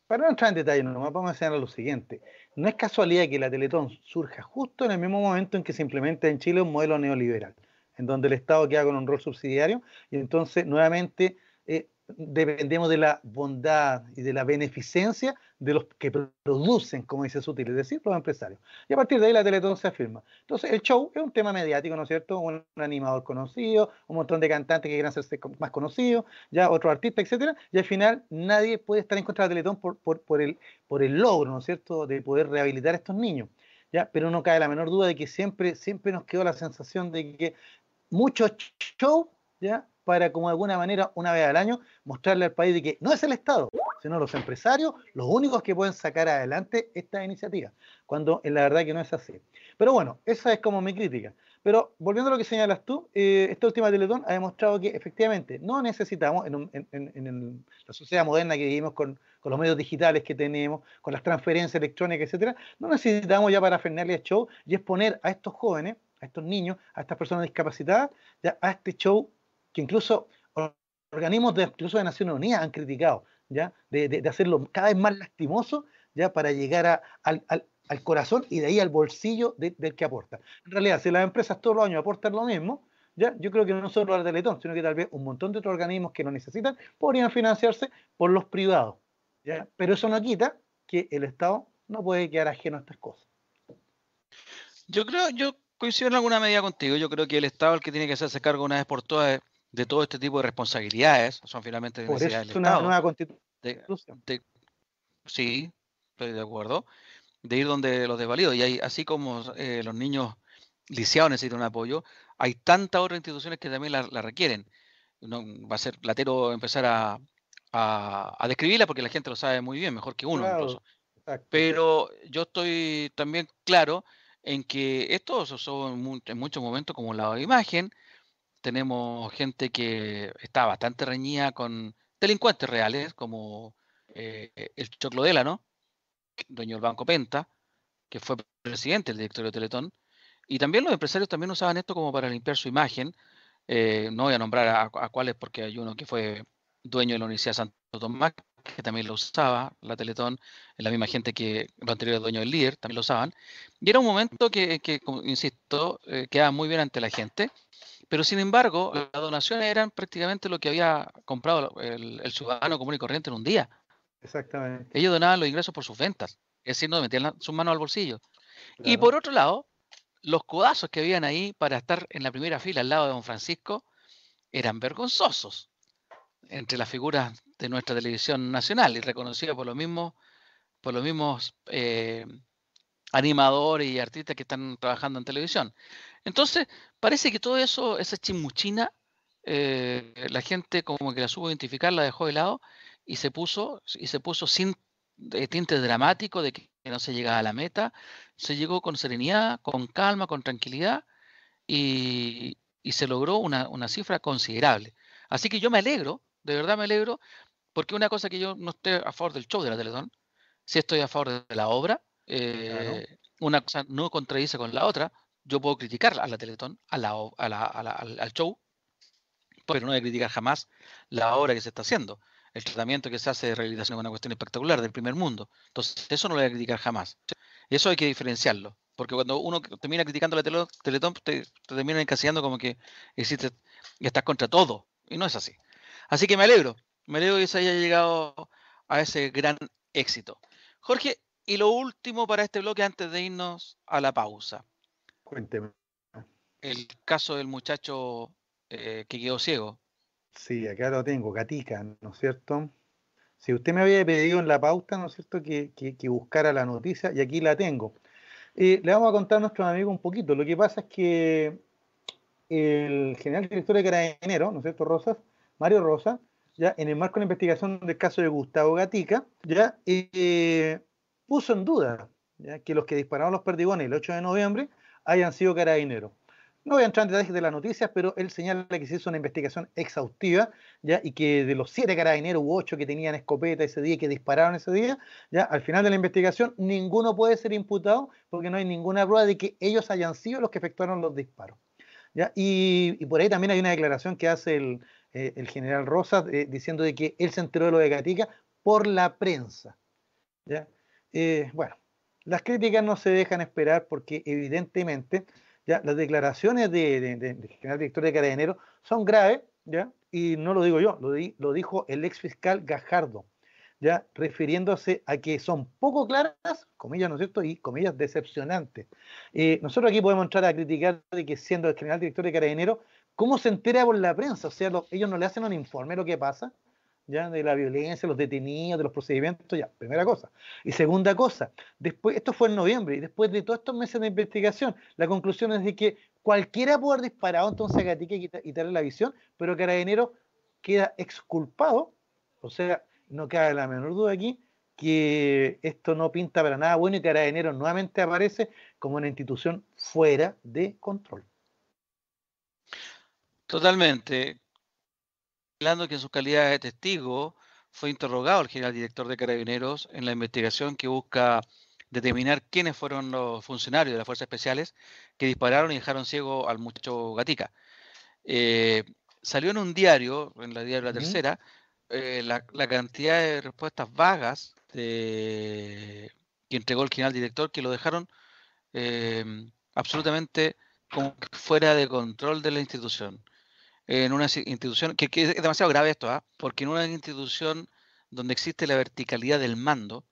para no entrar en detalle, nomás vamos a enseñar lo siguiente. No es casualidad que la Teletón surja justo en el mismo momento en que se implementa en Chile un modelo neoliberal, en donde el Estado queda con un rol subsidiario y entonces nuevamente eh, dependemos de la bondad y de la beneficencia de los que producen, como dice Sutil, es decir, los empresarios. Y a partir de ahí la Teletón se afirma. Entonces, el show es un tema mediático, ¿no es cierto? Un, animador conocido, un montón de cantantes que quieran hacerse más conocidos, ya otro artista, etcétera, y al final nadie puede estar en contra de la Teletón por, por, el, por el logro, ¿no es cierto?, de poder rehabilitar a estos niños. ¿ya? Pero no cabe la menor duda de que siempre, siempre nos quedó la sensación de que muchos show, ¿ya? para, como de alguna manera, una vez al año, mostrarle al país de que no es el Estado, sino los empresarios los únicos que pueden sacar adelante esta iniciativa, cuando en la verdad que no es así. Pero bueno, esa es como mi crítica. Pero volviendo a lo que señalas tú, eh, esta última Teletón ha demostrado que efectivamente no necesitamos, en, la sociedad moderna que vivimos con, los medios digitales que tenemos, con las transferencias electrónicas, etcétera, no necesitamos ya para el show y exponer a estos jóvenes, a estos niños, a estas personas discapacitadas, ya a este show que incluso organismos de, incluso de Naciones Unidas han criticado, ¿ya? De, hacerlo cada vez más lastimoso, ¿ya? Para llegar al, corazón y de ahí al bolsillo del que aporta. En realidad, si las empresas todos los años aportan lo mismo, ¿ya? Yo creo que no solo la Teletón, sino que tal vez un montón de otros organismos que lo necesitan podrían financiarse por los privados, ¿ya? Pero eso no quita que el Estado no puede quedar ajeno a estas cosas. Yo creo, yo coincido en alguna medida contigo. Yo creo que el Estado el que tiene que hacerse cargo una vez por todas de todo este tipo de responsabilidades, son finalmente del una nueva constitución. sí, estoy de acuerdo, de ir donde los desvalidos. Y hay, así como eh, los niños lisiados necesitan un apoyo, hay tantas otras instituciones que también la, requieren. No, va a ser platero empezar a, a, describirla porque la gente lo sabe muy bien, mejor que uno incluso. Pero yo estoy también claro en que esto son en muchos momentos como la imagen, tenemos gente que está bastante reñida con delincuentes reales, como eh, el Choclodela, ¿no? Dueño del Banco Penta, que fue presidente del directorio de Teletón. Y también los empresarios también usaban esto como para limpiar su imagen. Eh, no voy a nombrar a, cuáles porque hay uno que fue dueño de la Universidad de Santo Tomás, que también lo usaba, la Teletón, la misma gente que los anteriores dueños del líder, también lo usaban. Y era un momento que, que insisto, eh, quedaba muy bien ante la gente pero sin embargo, las donaciones eran prácticamente lo que había comprado el, ciudadano común y corriente en un día. Exactamente. Ellos donaban los ingresos por sus ventas, es decir, no metían sus manos al bolsillo. Y por otro lado, los codazos que habían ahí para estar en la primera fila al lado de don Francisco eran vergonzosos entre las figuras de nuestra televisión nacional y reconocidas por los mismos, por los mismos eh, animadores y artistas que están trabajando en televisión. Entonces, parece que todo eso, esa chimuchina, eh, la gente como que la supo identificar, la dejó de lado y se puso, y se puso sin eh, tinte dramático de que no se llegaba a la meta, se llegó con serenidad, con calma, con tranquilidad y, se logró una, cifra considerable. Así que yo me alegro, de verdad me alegro, porque una cosa que yo no estoy a favor del show de la Teletón, si estoy a favor de la obra, eh, una cosa no contradice con la otra, yo puedo criticar a la Teletón, a la, al show, pero no voy a criticar jamás la obra que se está haciendo. El tratamiento que se hace de rehabilitación es una cuestión espectacular del primer mundo. Entonces, eso no lo voy a criticar jamás. Eso hay que diferenciarlo. Porque cuando uno termina criticando la Teletón, te, te termina encasillando como que existe, estás contra todo. Y no es así. Así que me alegro. Me alegro que se haya llegado a ese gran éxito. Jorge, y lo último para este bloque antes de irnos a la pausa. Cuénteme. El caso del muchacho eh, que quedó ciego. Sí, acá lo tengo, Gatica, ¿no es cierto? Si usted me había pedido en la pauta, ¿no es cierto?, que, buscara la noticia, y aquí la tengo. Eh, le vamos a contar a nuestros amigos un poquito. Lo que pasa es que el general director de Carabineros, ¿no es cierto, Rosas? Mario Rosa, ya en el marco de la investigación del caso de Gustavo Gatica, ya eh, puso en duda que los que dispararon los perdigones el 8 de noviembre hayan sido carabineros. No voy a entrar en detalles de las noticias, pero él señala que se hizo una investigación exhaustiva, ¿ya? y que de los siete carabineros u ocho que tenían escopeta ese día que dispararon ese día, ya al final de la investigación ninguno puede ser imputado porque no hay ninguna prueba de que ellos hayan sido los que efectuaron los disparos. Y, por ahí también hay una declaración que hace el, eh, general Rosas eh, diciendo de que él se enteró de lo de Gatica por la prensa. Eh, bueno, las críticas no se dejan esperar porque evidentemente ¿ya? Las declaraciones del de, general director de Carabineros son graves, ¿ya? Y no lo digo yo, lo, dijo el ex fiscal Gajardo, ¿ya? Refiriéndose a que son poco claras, comillas, ¿no es cierto? Y comillas decepcionantes. Eh, nosotros aquí podemos entrar a criticar de que siendo el general director de Carabineros, ¿cómo se entera por la prensa? O sea, ellos no le hacen un informe lo que pasa, ¿ya? de la violencia, los detenidos, de los procedimientos, ya, primera cosa. Y segunda cosa, después, esto fue en noviembre, y después de todos estos meses de investigación, la conclusión es de que cualquiera puede haber disparado entonces a Gatica y quitarle la visión, pero Carabinero queda exculpado, o sea, no cabe la menor duda aquí, que esto no pinta para nada bueno y Carabinero nuevamente aparece como una institución fuera de control. Totalmente hablando que en su calidad de testigo fue interrogado el general director de Carabineros en la investigación que busca determinar quiénes fueron los funcionarios de las fuerzas especiales que dispararon y dejaron ciego al muchacho Gatica. Eh, salió en un diario, en la diario La Tercera, eh, la, cantidad de respuestas vagas que entregó el general director que lo dejaron eh, absolutamente fuera de control de la institución en una institución, que, es demasiado grave esto, ¿ah? porque en una institución donde existe la verticalidad del mando,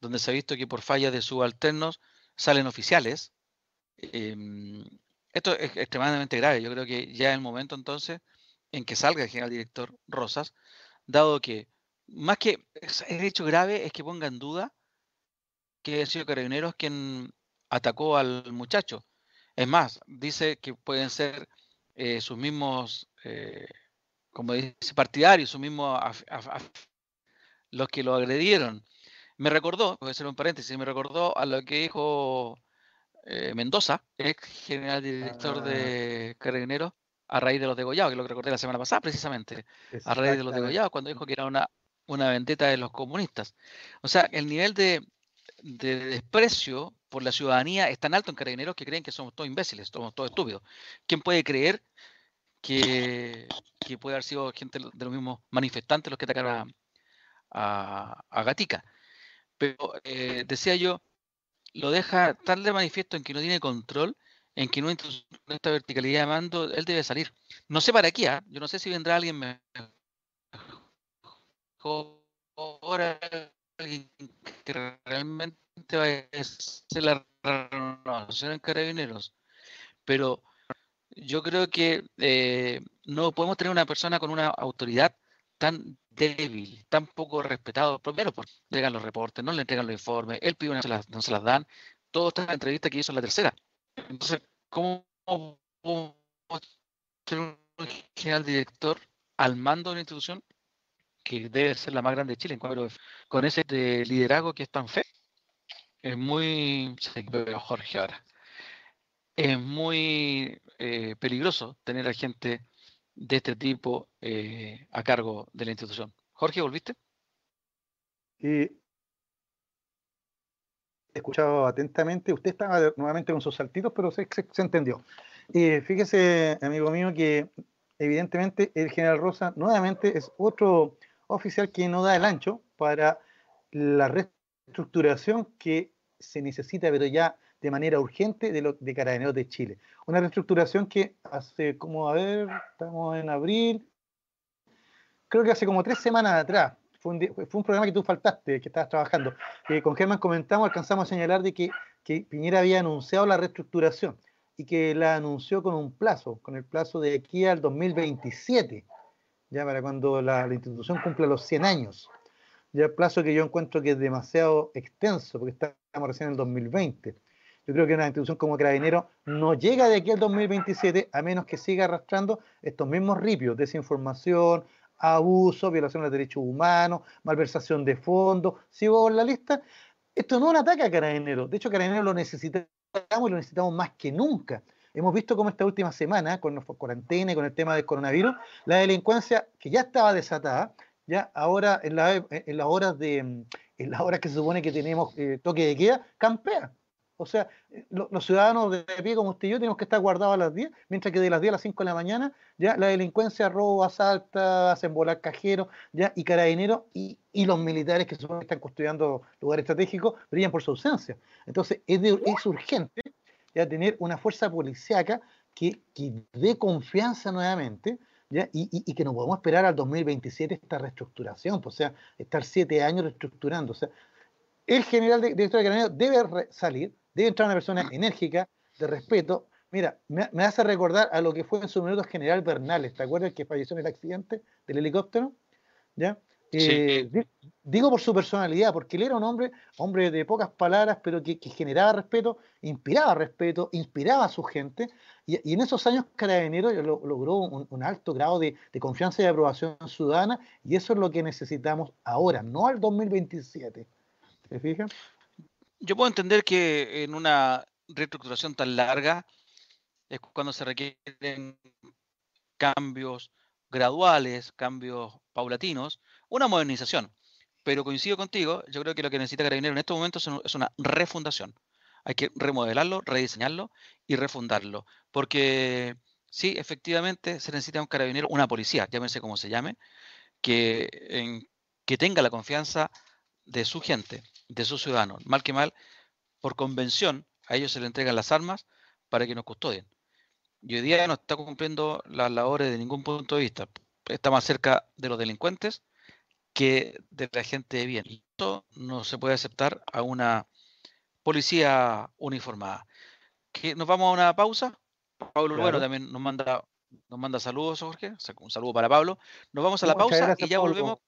donde se ha visto que por fallas de subalternos salen oficiales, em, esto es extremadamente grave. Yo creo que ya es el momento entonces en que salga el general director Rosas, dado que más que el hecho grave es que ponga en duda que ha sido Carabineros quien atacó al muchacho. Es más, dice que pueden ser eh, sus mismos, eh, como dice, partidarios, sus mismos, los que lo agredieron. Me recordó, voy a hacer un paréntesis, me recordó a lo que dijo eh, Mendoza, ex general director ah. de Carabineros, a raíz de los degollados, que lo que recordé la semana pasada precisamente, a raíz de los degollados, cuando dijo que era una, una vendetta de los comunistas. O sea, el nivel de, de desprecio por la ciudadanía es tan alto en carabineros que creen que somos todos imbéciles, somos todos estúpidos. ¿Quién puede creer que, puede haber sido gente de los mismos manifestantes los que atacaron a, Gatica? Pero eh, decía yo, lo deja tan de manifiesto en que no tiene control, en que no en esta verticalidad de mando, él debe salir. No sé para qué, ¿ah? yo no sé si vendrá alguien mejor, alguien que realmente va ser la renovación en carabineros, pero yo creo que eh, no podemos tener una persona con una autoridad tan débil, tan poco respetado. Primero, porque le entregan los reportes, no le entregan los informes, él pide una, no se las, dan. Todas estas entrevistas que hizo en la tercera. Entonces, ¿cómo podemos tener un general director al mando de una institución que debe ser la más grande de Chile en cuanto con ese liderazgo que es tan feo? Es muy, Jorge ahora, es muy eh, peligroso tener a gente de este tipo eh, a cargo de la institución. Jorge, ¿volviste? he escuchado atentamente. Usted estaba nuevamente con sus saltitos, pero se, entendió. fíjese, amigo mío, que evidentemente el general Rosa nuevamente es otro oficial que no da el ancho para la reestructuración que se necesita, pero ya de manera urgente, de, los de Carabineros de Chile. Una reestructuración que hace como, a ver, estamos en abril, creo que hace como tres semanas atrás, fue un, programa que tú faltaste, que estabas trabajando, que con Germán comentamos, alcanzamos a señalar de que, que Piñera había anunciado la reestructuración y que la anunció con un plazo, con el plazo de aquí al 2027, ya para cuando la, la institución cumpla los 100 años. Ya el plazo que yo encuentro que es demasiado extenso, porque estamos recién en el 2020. Yo creo que una institución como Carabinero no llega de aquí al 2027 a menos que siga arrastrando estos mismos ripios, desinformación, abuso, violación de los derechos humanos, malversación de fondos. Sigo con la lista. Esto no es un ataque a Carabinero. De hecho, Carabinero lo necesitamos y lo necesitamos más que nunca. Hemos visto cómo esta última semana, con la cuarentena y con el tema del coronavirus, la delincuencia que ya estaba desatada, ya ahora en las horas de en las horas que se supone que tenemos eh, toque de queda, campea. O sea, eh, los ciudadanos de pie como usted y yo tenemos que estar guardados a las 10, mientras que de las 10 a las 5 de la mañana ya la delincuencia roba, asalta, hacen volar cajeros, ya, y carabineros y, y los militares que que están construyendo lugares estratégicos brillan por su ausencia. Entonces, es, es urgente ya tener una fuerza policíaca que, que dé confianza nuevamente, Y, que no podemos esperar al 2027 esta reestructuración, pues, o sea, estar siete años reestructurando. O sea, el general de, director de Carabineros debe salir, debe entrar una persona enérgica, de respeto. Mira, me, hace recordar a lo que fue en su minuto general Bernales, ¿te acuerdas que falleció en el accidente del helicóptero? ¿Ya? Eh, digo por su personalidad, porque él era un hombre, hombre de pocas palabras, pero que, generaba respeto, inspiraba respeto, inspiraba a su gente, y, en esos años Carabineros logró un, alto grado de, de, confianza y de aprobación ciudadana, y eso es lo que necesitamos ahora, no al 2027. ¿Se fijan? Yo puedo entender que en una reestructuración tan larga es cuando se requieren cambios graduales, cambios paulatinos, una modernización. Pero coincido contigo, yo creo que lo que necesita Carabinero en estos momentos es una refundación. Hay que remodelarlo, rediseñarlo y refundarlo. Porque sí, efectivamente se necesita un carabinero, una policía, llámese como se llame, que, que tenga la confianza de su gente, de sus ciudadanos. Mal que mal, por convención, a ellos se le entregan las armas para que nos custodien. Y hoy día no está cumpliendo las labores de ningún punto de vista. Está más cerca de los delincuentes que de la gente de bien. Esto no se puede aceptar a una policía uniformada. Que nos vamos a una pausa. Pablo bueno también nos manda nos manda saludos, Jorge. Un saludo para Pablo. Nos vamos a la pausa y ya volvemos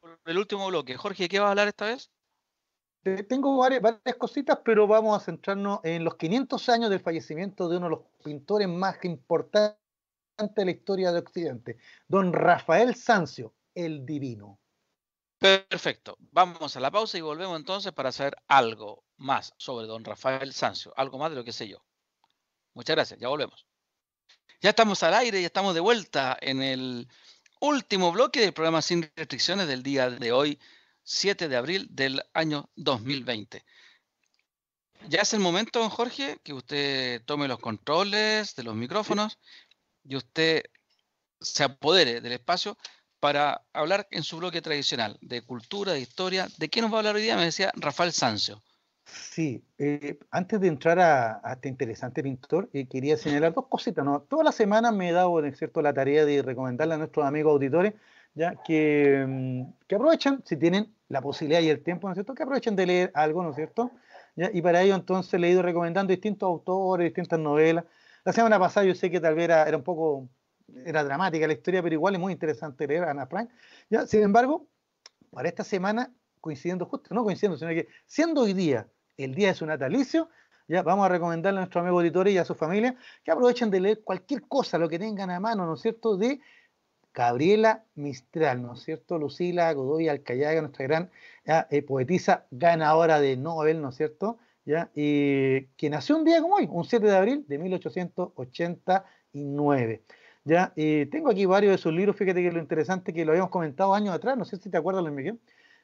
por el último bloque. Jorge, ¿qué vas a hablar esta vez? Tengo varias, cositas, pero vamos a centrarnos en los 500 años del fallecimiento de uno de los pintores más importantes de la historia de Occidente, don Rafael Sancio, el Divino. Perfecto. Vamos a la pausa y volvemos entonces para saber algo más sobre don Rafael Sancio, algo más de lo que sé yo. Muchas gracias, ya volvemos. Ya estamos al aire, ya estamos de vuelta en el último bloque del programa Sin Restricciones del día de hoy, 7 de abril del año 2020. Ya es el momento, don Jorge, que usted tome los controles de los micrófonos y usted se apodere del espacio para hablar en su bloque tradicional de cultura, de historia. ¿De qué nos va a hablar hoy día? Me decía Rafael Sancio. Sí, eh, antes de entrar a, este interesante pintor, eh, quería señalar dos cositas. ¿no? Toda la semana me he dado cierto, la tarea de recomendarle a nuestros amigos auditores ya que, mm, que aprovechen, si tienen la posibilidad y el tiempo, ¿no es cierto?, que aprovechen de leer algo, ¿no es cierto? Y para ello entonces le he ido recomendando distintos autores, distintas novelas. La semana pasada yo sé que tal vez era un poco, era dramática la historia, pero igual es muy interesante leer a Ana Frank. ¿ya? Sin embargo, para esta semana, coincidiendo justo, no coincidiendo, sino que siendo hoy día el día de su natalicio, ya vamos a recomendarle a nuestros amigos editores y a su familia que aprovechen de leer cualquier cosa, lo que tengan a mano, ¿no es cierto?, de Gabriela Mistral, ¿no es cierto? Lucila Godoy Alcayaga, nuestra gran eh, poetisa ganadora de Nobel, ¿no es cierto? ¿ya? Que nació un día como hoy, un 7 de abril de 1889. ¿Ya? Y tengo aquí varios de sus libros, fíjate que lo interesante que lo habíamos comentado años atrás, no sé si te acuerdas, Luis Miguel,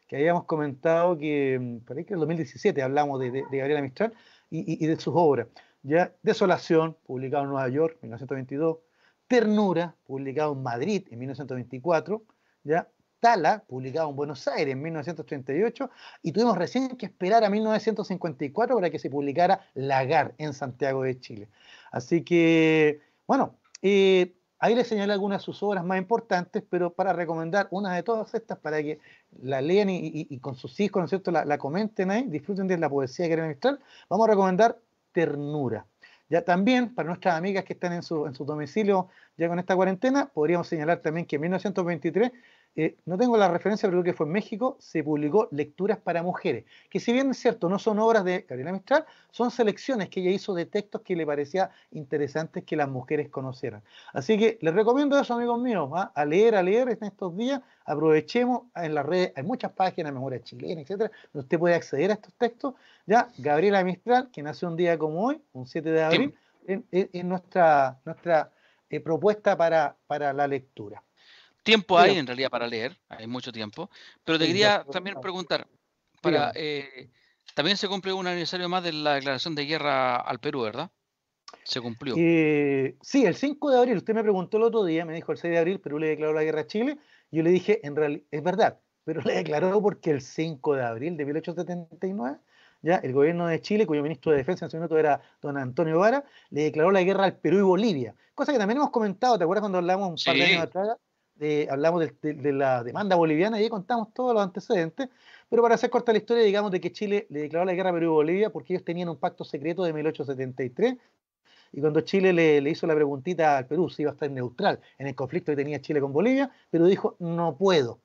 que habíamos comentado que, mm, ahí que en el 2017 hablamos de, de, Gabriela Mistral y, y, de sus obras. ¿ya? Desolación, publicado en Nueva York, 1922. Ternura, publicado en Madrid en 1924. ¿ya? Tala, publicado en Buenos Aires en 1938, y tuvimos recién que esperar a 1954 para que se publicara Lagar en Santiago de Chile. Así que, bueno, eh, ahí les señalé algunas de sus obras más importantes, pero para recomendar una de todas estas para que la lean y, con sus hijos, ¿no es cierto?, la, comenten ahí, disfruten de la poesía que Mistral, vamos a recomendar Ternura. Ya también, para nuestras amigas que están en su, en su domicilio ya con esta cuarentena, podríamos señalar también que en 1923 eh, no tengo la referencia, pero creo que fue en México, se publicó Lecturas para Mujeres, que si bien es cierto, no son obras de Gabriela Mistral, son selecciones que ella hizo de textos que le parecía interesantes que las mujeres conocieran. Así que les recomiendo eso, amigos míos, ¿ah? a leer, a leer en estos días, aprovechemos en las redes, hay muchas páginas, Memoria Chilena, etcétera, donde usted puede acceder a estos textos. Ya, Gabriela Mistral, que nació un día como hoy, un 7 de abril, en, nuestra, nuestra eh, propuesta para, para la lectura. Tiempo hay en realidad para leer, hay mucho tiempo, pero te quería también preguntar, para, eh, también se cumple un aniversario más de la declaración de guerra al Perú, ¿verdad? Se cumplió. Eh, sí, el 5 de abril, usted me preguntó el otro día, me dijo el 6 de abril, Perú le declaró la guerra a Chile, yo le dije, en realidad, es verdad, pero le declaró porque el 5 de abril de 1879, ya el gobierno de Chile, cuyo ministro de Defensa en ese momento era don Antonio Vara, le declaró la guerra al Perú y Bolivia, cosa que también hemos comentado, ¿te acuerdas cuando hablamos un par de años atrás? Hablamos de, la demanda boliviana y ahí contamos todos los antecedentes, pero para hacer corta la historia, digamos de que Chile le declaró la guerra a Perú y Bolivia porque ellos tenían un pacto secreto de 1873 y cuando Chile le, hizo la preguntita al Perú si iba a estar neutral en el conflicto que tenía Chile con Bolivia, Perú dijo no puedo,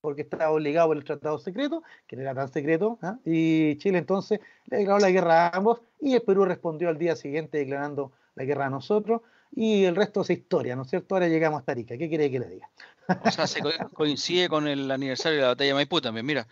porque estaba obligado por el tratado secreto, que no era tan secreto, ¿ah? y Chile entonces le declaró la guerra a ambos y el Perú respondió al día siguiente declarando la guerra a nosotros y el resto es historia, ¿no es cierto? Ahora llegamos a Tarica, ¿qué quiere que le diga? O sea, se coincide con el aniversario de la batalla de Maipú también, mira.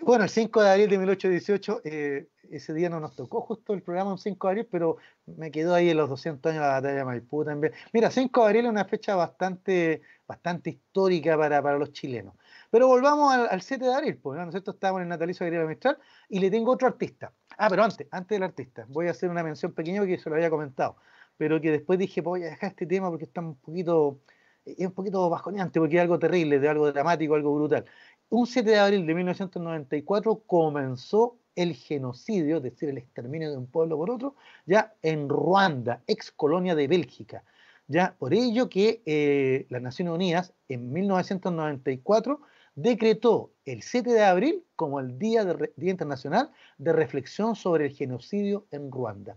Bueno, el 5 de abril de 1818, eh, ese día no nos tocó justo el programa un 5 de abril, pero me quedó ahí en los 200 años de la batalla de Maipú también. Mira, 5 de abril es una fecha bastante, bastante histórica para, para los chilenos. Pero volvamos al, 7 de abril, pues, ¿no es cierto? Estamos en el natalicio de Gabriela Mistral y le tengo otro artista. Ah, pero antes, antes del artista, voy a hacer una mención pequeña porque se lo había comentado pero que después dije, voy a dejar este tema porque está un poquito, es un poquito bajoneante, porque es algo terrible, de algo dramático, algo brutal. Un 7 de abril de 1994 comenzó el genocidio, es decir, el exterminio de un pueblo por otro, ya en Ruanda, ex colonia de Bélgica. Ya por ello que eh, las Naciones Unidas en 1994 decretó el 7 de abril como el Día, de, Día Internacional de Reflexión sobre el Genocidio en Ruanda.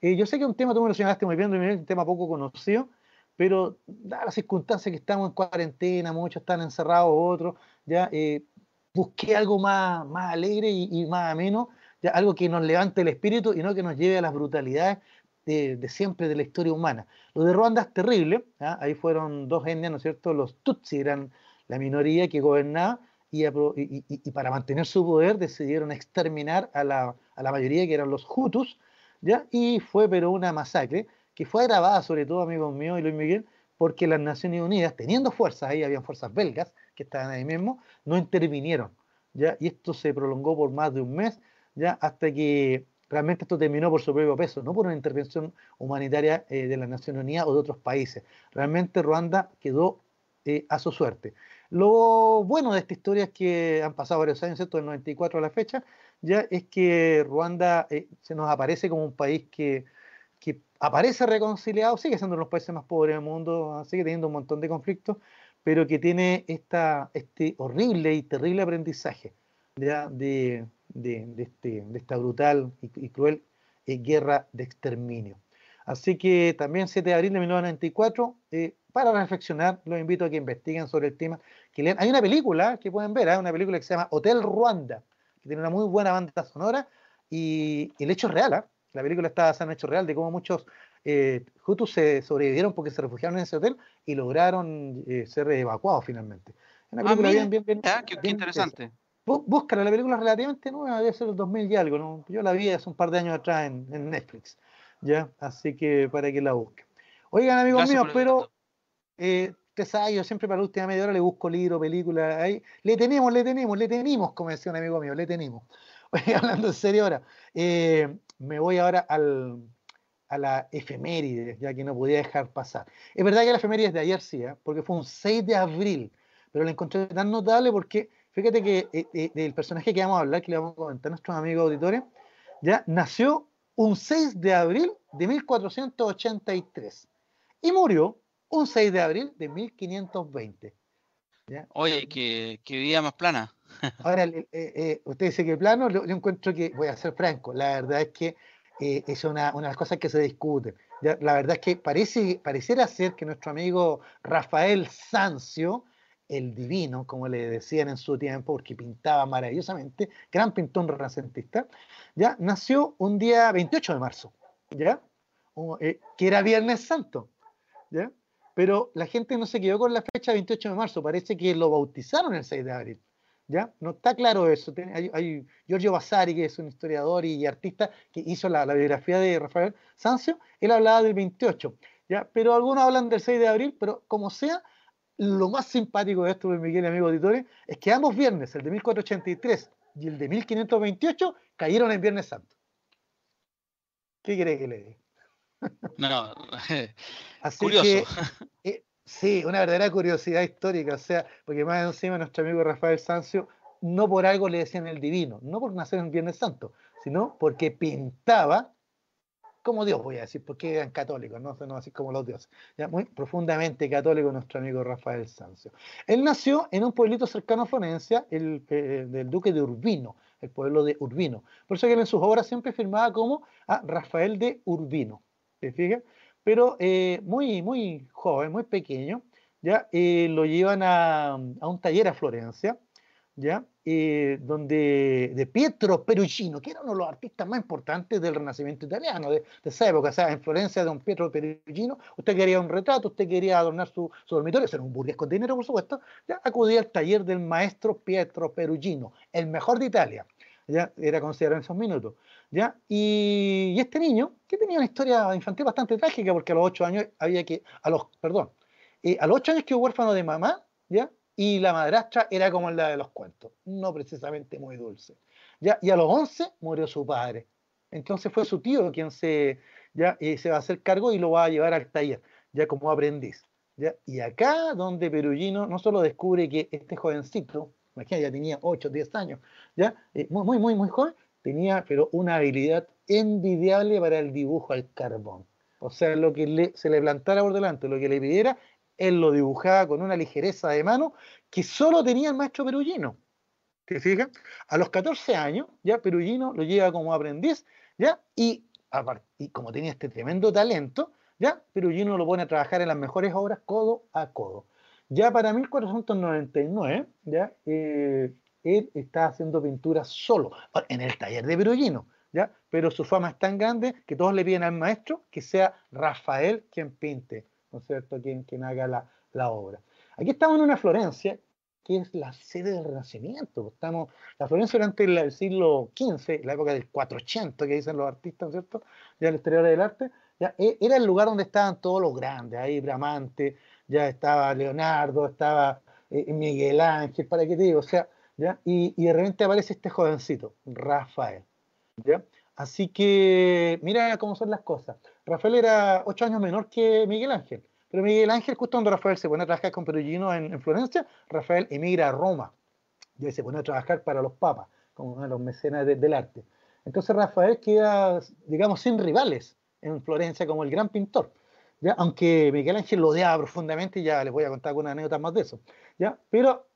Eh, yo sé que es un tema, tú me lo señalaste muy bien, un tema poco conocido, pero dadas las circunstancias que estamos en cuarentena, muchos están encerrados, otros, ya eh, busqué algo más, más alegre y, más ameno, ya algo que nos levante el espíritu y no que nos lleve a las brutalidades de, siempre de la historia humana. Lo de Ruanda es terrible, ahí fueron dos etnias, ¿no es cierto? Los Tutsi eran la minoría que gobernaba y, y, para mantener su poder decidieron exterminar a la, a la mayoría que eran los Hutus, y fue pero una masacre que fue agravada sobre todo, amigos míos y Luis Miguel, porque las Naciones Unidas, teniendo fuerzas, ahí habían fuerzas belgas que estaban ahí mismo, no intervinieron, ¿ya? Y esto se prolongó por más de un mes, ¿ya? Hasta que realmente esto terminó por su propio peso, no por una intervención humanitaria eh, de las Naciones Unidas o de otros países. Realmente Ruanda quedó eh, a su suerte. Lo bueno de esta historia es que han pasado varios años, ¿cierto? Del 94 a la fecha, ya es que Ruanda eh, se nos aparece como un país que, aparece reconciliado, sigue siendo uno de los países más pobres del mundo, sigue teniendo un montón de conflictos, pero que tiene esta, este horrible y terrible aprendizaje ¿ya? De, este, de, esta brutal y, cruel eh, guerra de exterminio. Así que también 7 de abril de 1994, eh, para reflexionar, los invito a que investiguen sobre el tema. Que Hay una película que pueden ver, hay una película que se llama Hotel Ruanda, tiene una muy buena banda sonora y, el hecho es real, ¿ah? la película está basada en hecho real de cómo muchos eh, Hutus se sobrevivieron porque se refugiaron en ese hotel y lograron eh, ser evacuados finalmente. Una película bien, bien, bien, qué, interesante. Búscala, la película es relativamente nueva, debe ser el 2000 y algo, ¿no? Yo la vi hace un par de años atrás en, Netflix, ¿ya? Así que para que la busquen. Oigan, amigos míos, pero eh, yo siempre para la última media hora le busco libro, película, ahí. Le tenemos, le tenemos, le tenemos, como decía un amigo mío, le tenemos. Hablando en serio ahora, eh, me voy ahora al, a la efeméride, ya que no podía dejar pasar. Es verdad que la efeméride es de ayer sí, ¿eh? porque fue un 6 de abril, pero la encontré tan notable porque fíjate que eh, eh, el personaje que vamos a hablar, que le vamos a comentar a nuestros amigos auditores, ya nació un 6 de abril de 1483 y murió un 6 de abril de 1520. Oye, que, que vida más plana. Ahora, usted dice que plano, yo, encuentro que, voy a ser franco, la verdad es que es una, una, de las cosas que se discuten. la verdad es que parece, pareciera ser que nuestro amigo Rafael Sancio, el divino, como le decían en su tiempo, porque pintaba maravillosamente, gran pintor renacentista, ya nació un día 28 de marzo, ¿ya? Eh, que era Viernes Santo, ¿ya? Pero la gente no se quedó con la fecha 28 de marzo, parece que lo bautizaron el 6 de abril. ¿Ya? No está claro eso. Hay, Giorgio Vasari, que es un historiador y artista, que hizo la, biografía de Rafael Sancio, él hablaba del 28, ¿ya? Pero algunos hablan del 6 de abril, pero como sea, lo más simpático de esto, Miguel y amigo auditores, es que ambos viernes, el de 1483 y el de 1528, cayeron en Viernes Santo. ¿Qué quiere que le diga? No, Así curioso. Que, eh, Sí, una verdadera curiosidad histórica, o sea, porque más encima nuestro amigo Rafael Sancio, no por algo le decían el divino, no por nacer en Viernes Santo, sino porque pintaba como Dios, voy a decir, porque eran católicos, no, no así como los dioses. Ya, muy profundamente católico nuestro amigo Rafael Sancio. Él nació en un pueblito cercano a Florencia, el, eh, del duque de Urbino, el pueblo de Urbino. Por eso que él en sus obras siempre firmaba como a Rafael de Urbino. ¿Se fijan? pero eh, muy, muy joven, muy pequeño, ¿ya? Eh, lo llevan a, un taller a Florencia, ¿ya? Eh, donde de Pietro Perugino, que era uno de los artistas más importantes del Renacimiento italiano de, esa época, o sea, en Florencia, don Pietro Perugino, usted quería un retrato, usted quería adornar su, su dormitorio, ser un burgués con dinero, por supuesto, ya acudía al taller del maestro Pietro Perugino, el mejor de Italia, ya era considerado en esos minutos. ¿Ya? Y, este niño, que tenía una historia infantil bastante trágica, porque a los ocho años había que, a los, perdón, eh, a los ocho años quedó huérfano de mamá, ¿ya? Y la madrastra era como la de los cuentos, no precisamente muy dulce, ¿ya? Y a los once murió su padre. Entonces fue su tío quien se, ya, eh, se va a hacer cargo y lo va a llevar al taller, ya como aprendiz. ¿ya? Y acá donde Perugino no solo descubre que este jovencito, imagínate, ya tenía 8, 10 años, ya, eh, muy, muy, muy joven, tenía pero una habilidad envidiable para el dibujo al carbón. O sea, lo que se le plantara por delante, lo que le pidiera, él lo dibujaba con una ligereza de mano que solo tenía el maestro Perugino. ¿Te fijas? A los 14 años, ya Perugino lo lleva como aprendiz, ¿ya? Y, y como tenía este tremendo talento, ya Perugino lo pone a trabajar en las mejores obras codo a codo. Ya para 1499, ya, eh, él está haciendo pintura solo, en el taller de Perugino, ¿ya? Pero su fama es tan grande que todos le piden al maestro que sea Rafael quien pinte, ¿no es cierto?, quien, haga la, obra. Aquí estamos en una Florencia que es la sede del Renacimiento. Estamos, la Florencia durante el, siglo XV, la época del 480 que dicen los artistas, ¿no es cierto?, ya la historia del arte, e, era el lugar donde estaban todos los grandes, ahí Bramante, ya estaba Leonardo, estaba eh, Miguel Ángel, ¿para qué te digo? O sea, y, de repente aparece este jovencito, Rafael, ¿ya? Así que mira cómo son las cosas. Rafael era ocho años menor que Miguel Ángel, pero Miguel Ángel, justo cuando Rafael se pone a trabajar con Perugino en, Florencia, Rafael emigra a Roma y se pone a trabajar para los papas, como uno de los mecenas del arte. Entonces Rafael queda, digamos, sin rivales en Florencia como el gran pintor. ¿ya? Aunque Miguel Ángel lo odiaba profundamente, ya les voy a contar algunas anécdotas más de eso. ¿ya? Pero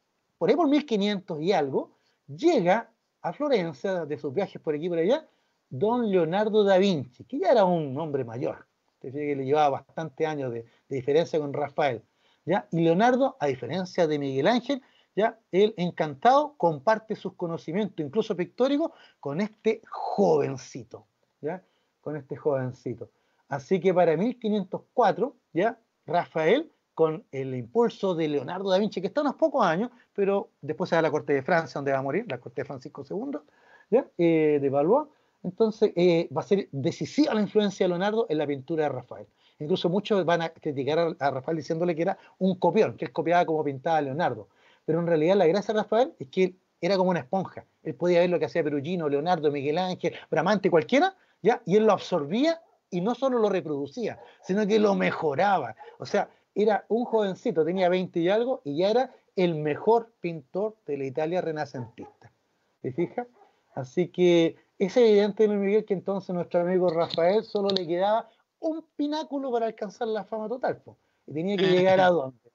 por ahí por 1500 y algo, llega a Florencia, de sus viajes por aquí y por allá, don Leonardo da Vinci, que ya era un hombre mayor, que le llevaba bastante años de, diferencia con Rafael. ¿ya? Y Leonardo, a diferencia de Miguel Ángel, ya él encantado comparte sus conocimientos, incluso pictóricos, con este jovencito, ¿ya? Con este jovencito. Así que para 1504, ya Rafael con el impulso de Leonardo da Vinci, que está unos pocos años, pero después se da la corte de Francia, donde va a morir, la corte de Francisco II, ¿ya? Eh, de Valois. Entonces eh, va a ser decisiva la influencia de Leonardo en la pintura de Rafael. Incluso muchos van a criticar a, Rafael diciéndole que era un copión, que él copiaba como pintaba a Leonardo. Pero en realidad la gracia de Rafael es que él era como una esponja. Él podía ver lo que hacía Perugino, Leonardo, Miguel Ángel, Bramante, cualquiera, ¿ya? y él lo absorbía y no solo lo reproducía, sino que lo mejoraba. O sea, era un jovencito, tenía 20 y algo, y ya era el mejor pintor de la Italia renacentista. ¿Te fijas? Así que es evidente, Miguel, que entonces nuestro amigo Rafael solo le quedaba un pináculo para alcanzar la fama total. Y tenía que llegar a dónde?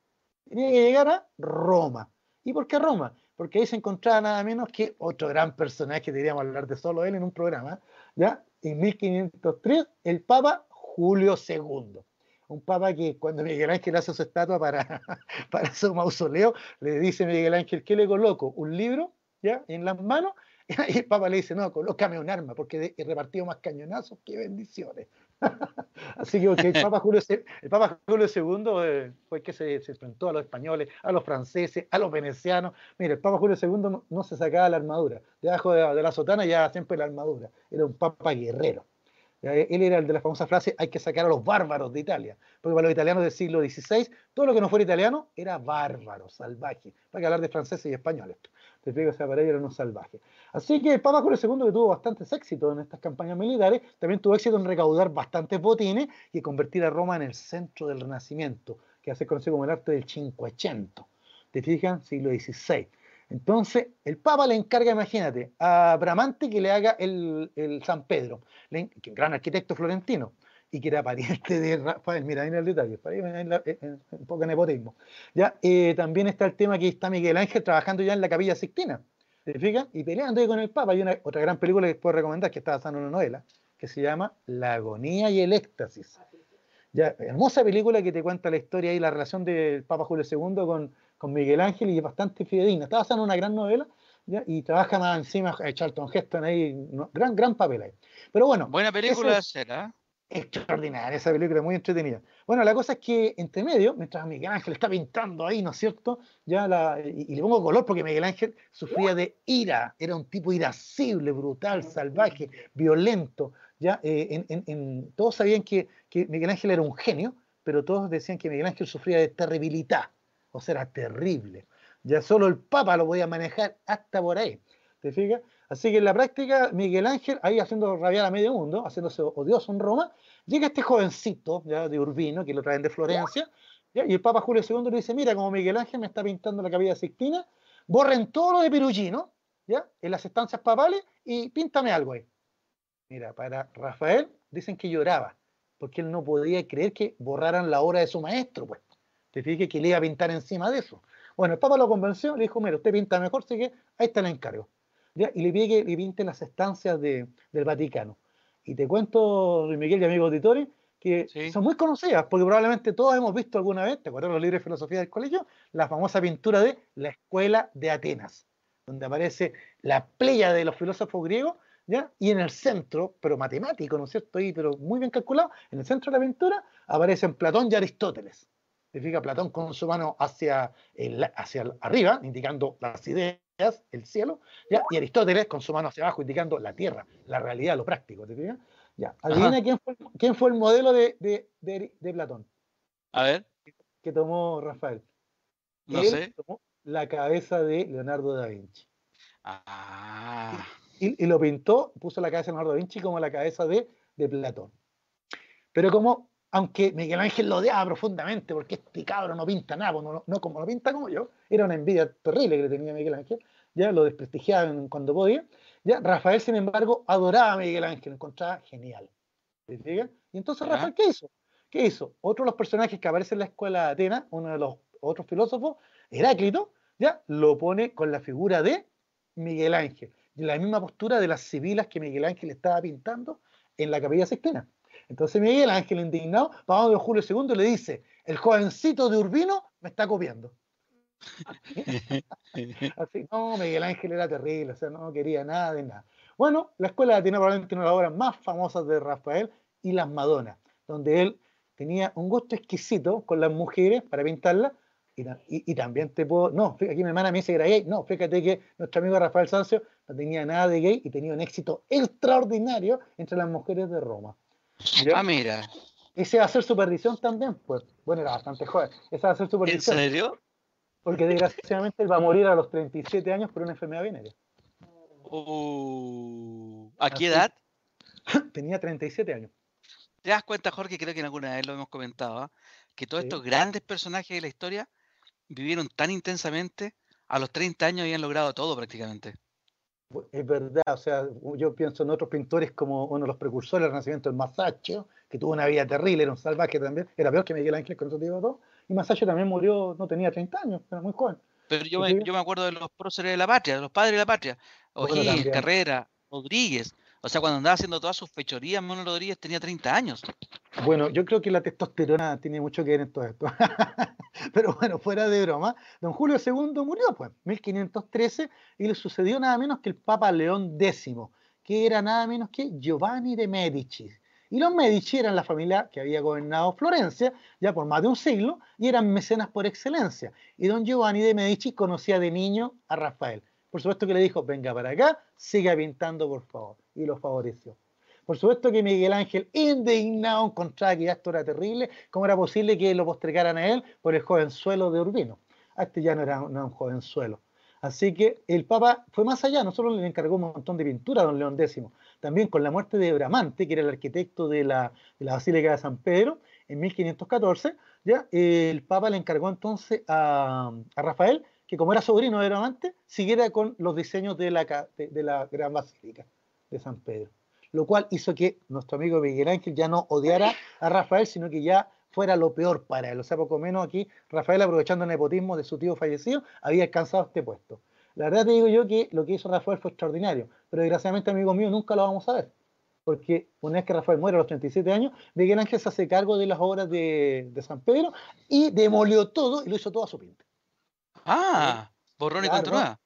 Tenía que llegar a Roma. ¿Y por qué Roma? Porque ahí se encontraba nada menos que otro gran personaje que deberíamos hablar de solo él en un programa, ¿ya? En 1503, el Papa Julio II un papa que cuando Miguel Ángel hace su estatua para, para su mausoleo, le dice Miguel Ángel, ¿qué le coloco? ¿Un libro? ¿Ya? En las manos. Y el papa le dice, no, colócame un arma, porque he repartido más cañonazos que bendiciones. Así que el, papa Julio, el Papa Julio II eh, fue el que se, enfrentó a los españoles, a los franceses, a los venecianos. Mire, el Papa Julio II no, se sacaba la armadura. Debajo de, de la sotana ya siempre la armadura. Era un papa guerrero. Él era el de la famosa frase, hay que sacar a los bárbaros de Italia, porque para los italianos del siglo XVI, todo lo que no fuera italiano era bárbaro, salvaje, para que hablar de franceses y españoles. Te explico, o para ellos eran unos salvajes. Así que Papa Julio II, que tuvo bastantes éxitos en estas campañas militares, también tuvo éxito en recaudar bastantes botines y convertir a Roma en el centro del Renacimiento, que hace conocido como el arte del Cinquecento. ¿Te? Siglo XVI. Entonces, el Papa le encarga, imagínate, a Bramante que le haga el, San Pedro, que gran arquitecto florentino, y que era pariente de Rafael. Mira, ahí en el detalle, un poco nepotismo. ¿Ya? Eh, también está el tema que está Miguel Ángel trabajando ya en la Capilla Sixtina, ¿te fijas? Y peleando ahí con el Papa. Hay una, otra gran película que puedo recomendar que está basada en una novela, que se llama La agonía y el éxtasis. Ya, hermosa película que te cuenta la historia y la relación del Papa Julio II con, con Miguel Ángel y es bastante fidedigna. Está basada en una gran novela y trabaja más encima eh, Charlton Heston ahí, gran, gran papel ahí. Pero bueno. Buena película será. Extraordinaria, esa película muy entretenida. Bueno, la cosa es que entre medio, mientras Miguel Ángel está pintando ahí, ¿no es cierto? Ya la, y, le pongo color porque Miguel Ángel sufría de ira, era un tipo irascible, brutal, salvaje, violento. Ya, eh, en, todos sabían que, que Miguel Ángel era un genio, pero todos decían que Miguel Ángel sufría de terribilidad o sea, era terrible. Ya solo el Papa lo podía manejar hasta por ahí. ¿Te fijas? Así que en la práctica, Miguel Ángel, ahí haciendo rabiar a medio mundo, haciéndose odioso en Roma, llega este jovencito ya de Urbino, que lo traen de Florencia, y el Papa Julio II le dice, mira, como Miguel Ángel me está pintando la capilla Sixtina, borren todo lo de Perugino, ¿ya? en las estancias papales, y píntame algo ahí. Mira, para Rafael dicen que lloraba, porque él no podía creer que borraran la obra de su maestro, pues. Te fijas que le iba a pintar encima de eso. Bueno, el Papa lo convenció, le dijo, mira, usted pinta mejor, así que ahí está el encargo. Y le pide que le pinte las estancias del Vaticano. Y te cuento, Luis Miguel y amigos auditores, que son muy conocidas, porque probablemente todos hemos visto alguna vez, ¿te acuerdas los libros de filosofía del colegio? La famosa pintura de la Escuela de Atenas, donde aparece la playa de los filósofos griegos, ¿ya? Y en el centro, pero matemático, ¿no es cierto? Ahí, pero muy bien calculado, en el centro de la pintura aparecen Platón y Aristóteles significa Platón con su mano hacia, hacia arriba, indicando las ideas, el cielo, ¿ya? y Aristóteles con su mano hacia abajo, indicando la tierra, la realidad, lo práctico. ¿te Ya. Adivina quién fue, quién fue, el modelo de, de, de, Platón. A ver. Que tomó Rafael. No sé. Tomó la cabeza de Leonardo da Vinci. Ah. Y, y, lo pintó, puso la cabeza de Leonardo da Vinci como la cabeza de, de Platón. Pero como aunque Miguel Ángel lo odiaba profundamente, porque este cabro no pinta nada, pues no, como lo pinta como yo, era una envidia terrible que le tenía Miguel Ángel, ya lo desprestigiaba cuando podía, ya Rafael, sin embargo, adoraba a Miguel Ángel, lo encontraba genial. Y entonces Rafael, ¿qué hizo? ¿Qué hizo? Otro de los personajes que aparece en la escuela de Atenas, uno de los otros filósofos, Heráclito, ya lo pone con la figura de Miguel Ángel, la misma postura de las civilas que Miguel Ángel estaba pintando en la capilla sextina. Entonces Miguel Ángel, indignado, va a Julio II le dice, el jovencito de Urbino me está copiando. Así, no, Miguel Ángel era terrible, o sea, no quería nada de nada. Bueno, la escuela tiene probablemente una de las obras más famosas de Rafael y las Madonas, donde él tenía un gusto exquisito con las mujeres para pintarlas. Y, también te puedo. No, aquí mi hermana me dice que era gay. No, fíjate que nuestro amigo Rafael Sancio no tenía nada de gay y tenía un éxito extraordinario entre las mujeres de Roma. Ah, mira. Ese va a ser supervisión también, pues. Bueno, era bastante joven. Esa va a ser supervisión. ¿En serio? Porque desgraciadamente él va a morir a los 37 años por una enfermedad venérea. Uh, ¿A qué edad? Tenía 37 años. ¿Te das cuenta, Jorge? Creo que en alguna vez lo hemos comentado, ¿ah? que todos estos grandes personajes de la historia vivieron tan intensamente, a los 30 años habían logrado todo prácticamente. Es verdad, o sea, yo pienso en otros pintores como uno de los precursores del Renacimiento, el Masaccio, que tuvo una vida terrible, era un salvaje también, era peor que Miguel Ángel con eso digo todo, y Masaccio también murió, no tenía 30 años, era muy joven. Pero yo, me, yo me acuerdo de los próceres de la patria, de los padres de la patria, O'Higgins, Carrera, Rodríguez, o sea, cuando andaba haciendo todas sus fechorías, Mono Rodríguez tenía 30 años. Bueno, yo creo que la testosterona tiene mucho que ver en todo esto. Pero bueno, fuera de broma, don Julio II murió, pues, 1513, y le sucedió nada menos que el Papa León X, que era nada menos que Giovanni de Medici. Y los Medici eran la familia que había gobernado Florencia ya por más de un siglo y eran mecenas por excelencia. Y don Giovanni de Medici conocía de niño a Rafael. Por supuesto que le dijo, venga para acá, siga pintando por favor. Y lo favoreció. Por supuesto que Miguel Ángel, indignado, encontraba que esto era terrible. ¿Cómo era posible que lo postregaran a él por el jovenzuelo de Urbino? A este ya no era, un jovenzuelo. Así que el Papa fue más allá, no solo le encargó un montón de pintura a don León X, también con la muerte de Bramante, que era el arquitecto de la, Basílica de San Pedro, en 1514, ya el Papa le encargó entonces a, a Rafael que como era sobrino de Bramante, siguiera con los diseños de la, de, la Gran Basílica de San Pedro. Lo cual hizo que nuestro amigo Miguel Ángel ya no odiara a Rafael, sino que ya fuera lo peor para él. O sea, poco menos aquí, Rafael, aprovechando el nepotismo de su tío fallecido, había alcanzado este puesto. La verdad te digo yo que lo que hizo Rafael fue extraordinario, pero desgraciadamente, amigo mío, nunca lo vamos a ver. Porque una vez que Rafael muere a los 37 años, Miguel Ángel se hace cargo de las obras de, de San Pedro y demolió todo y lo hizo todo a su pinta. Ah, borrón y contra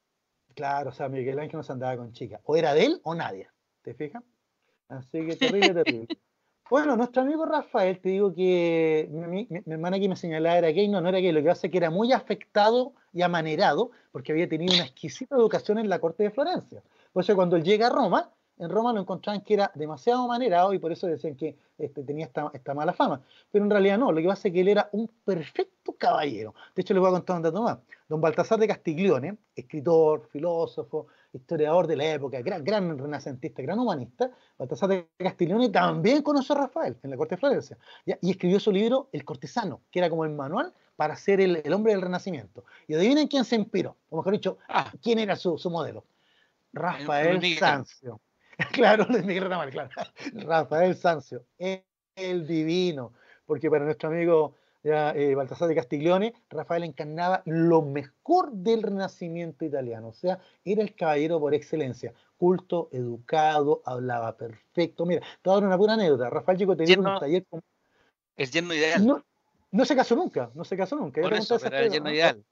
Claro, o sea, Miguel Ángel no se andaba con chicas. O era de él o nadie. ¿Te fijas? Así que terrible, terrible. Bueno, nuestro amigo Rafael, te digo que mi, hermana aquí me señalaba era gay, no, no era gay, lo que hace que era muy afectado y amanerado porque había tenido una exquisita educación en la corte de Florencia. Eso cuando él llega a Roma, en Roma lo encontraban que era demasiado manerado y por eso decían que este, tenía esta, esta, mala fama. Pero en realidad no, lo que pasa es que él era un perfecto caballero. De hecho, les voy a contar un dato más. Don Baltasar de Castiglione, escritor, filósofo, historiador de la época, gran, gran renacentista, gran humanista, Baltasar de Castiglione también conoció a Rafael en la corte de Florencia y escribió su libro El cortesano, que era como el manual para ser el, el hombre del renacimiento. Y adivinen quién se inspiró, o mejor dicho, ah. quién era su, su modelo. Rafael Sancio. claro, Miguel Ramal, claro. Rafael Sancio, el, divino, porque para nuestro amigo ya, eh, Baltasar de Castiglione, Rafael encarnaba lo mejor del renacimiento italiano, o sea, era el caballero por excelencia, culto, educado, hablaba perfecto. Mira, te voy una pura anécdota. Rafael llegó a tener un taller con... El lleno ideal. No, se casó nunca, no se casó nunca. Por eso, era el lleno ideal.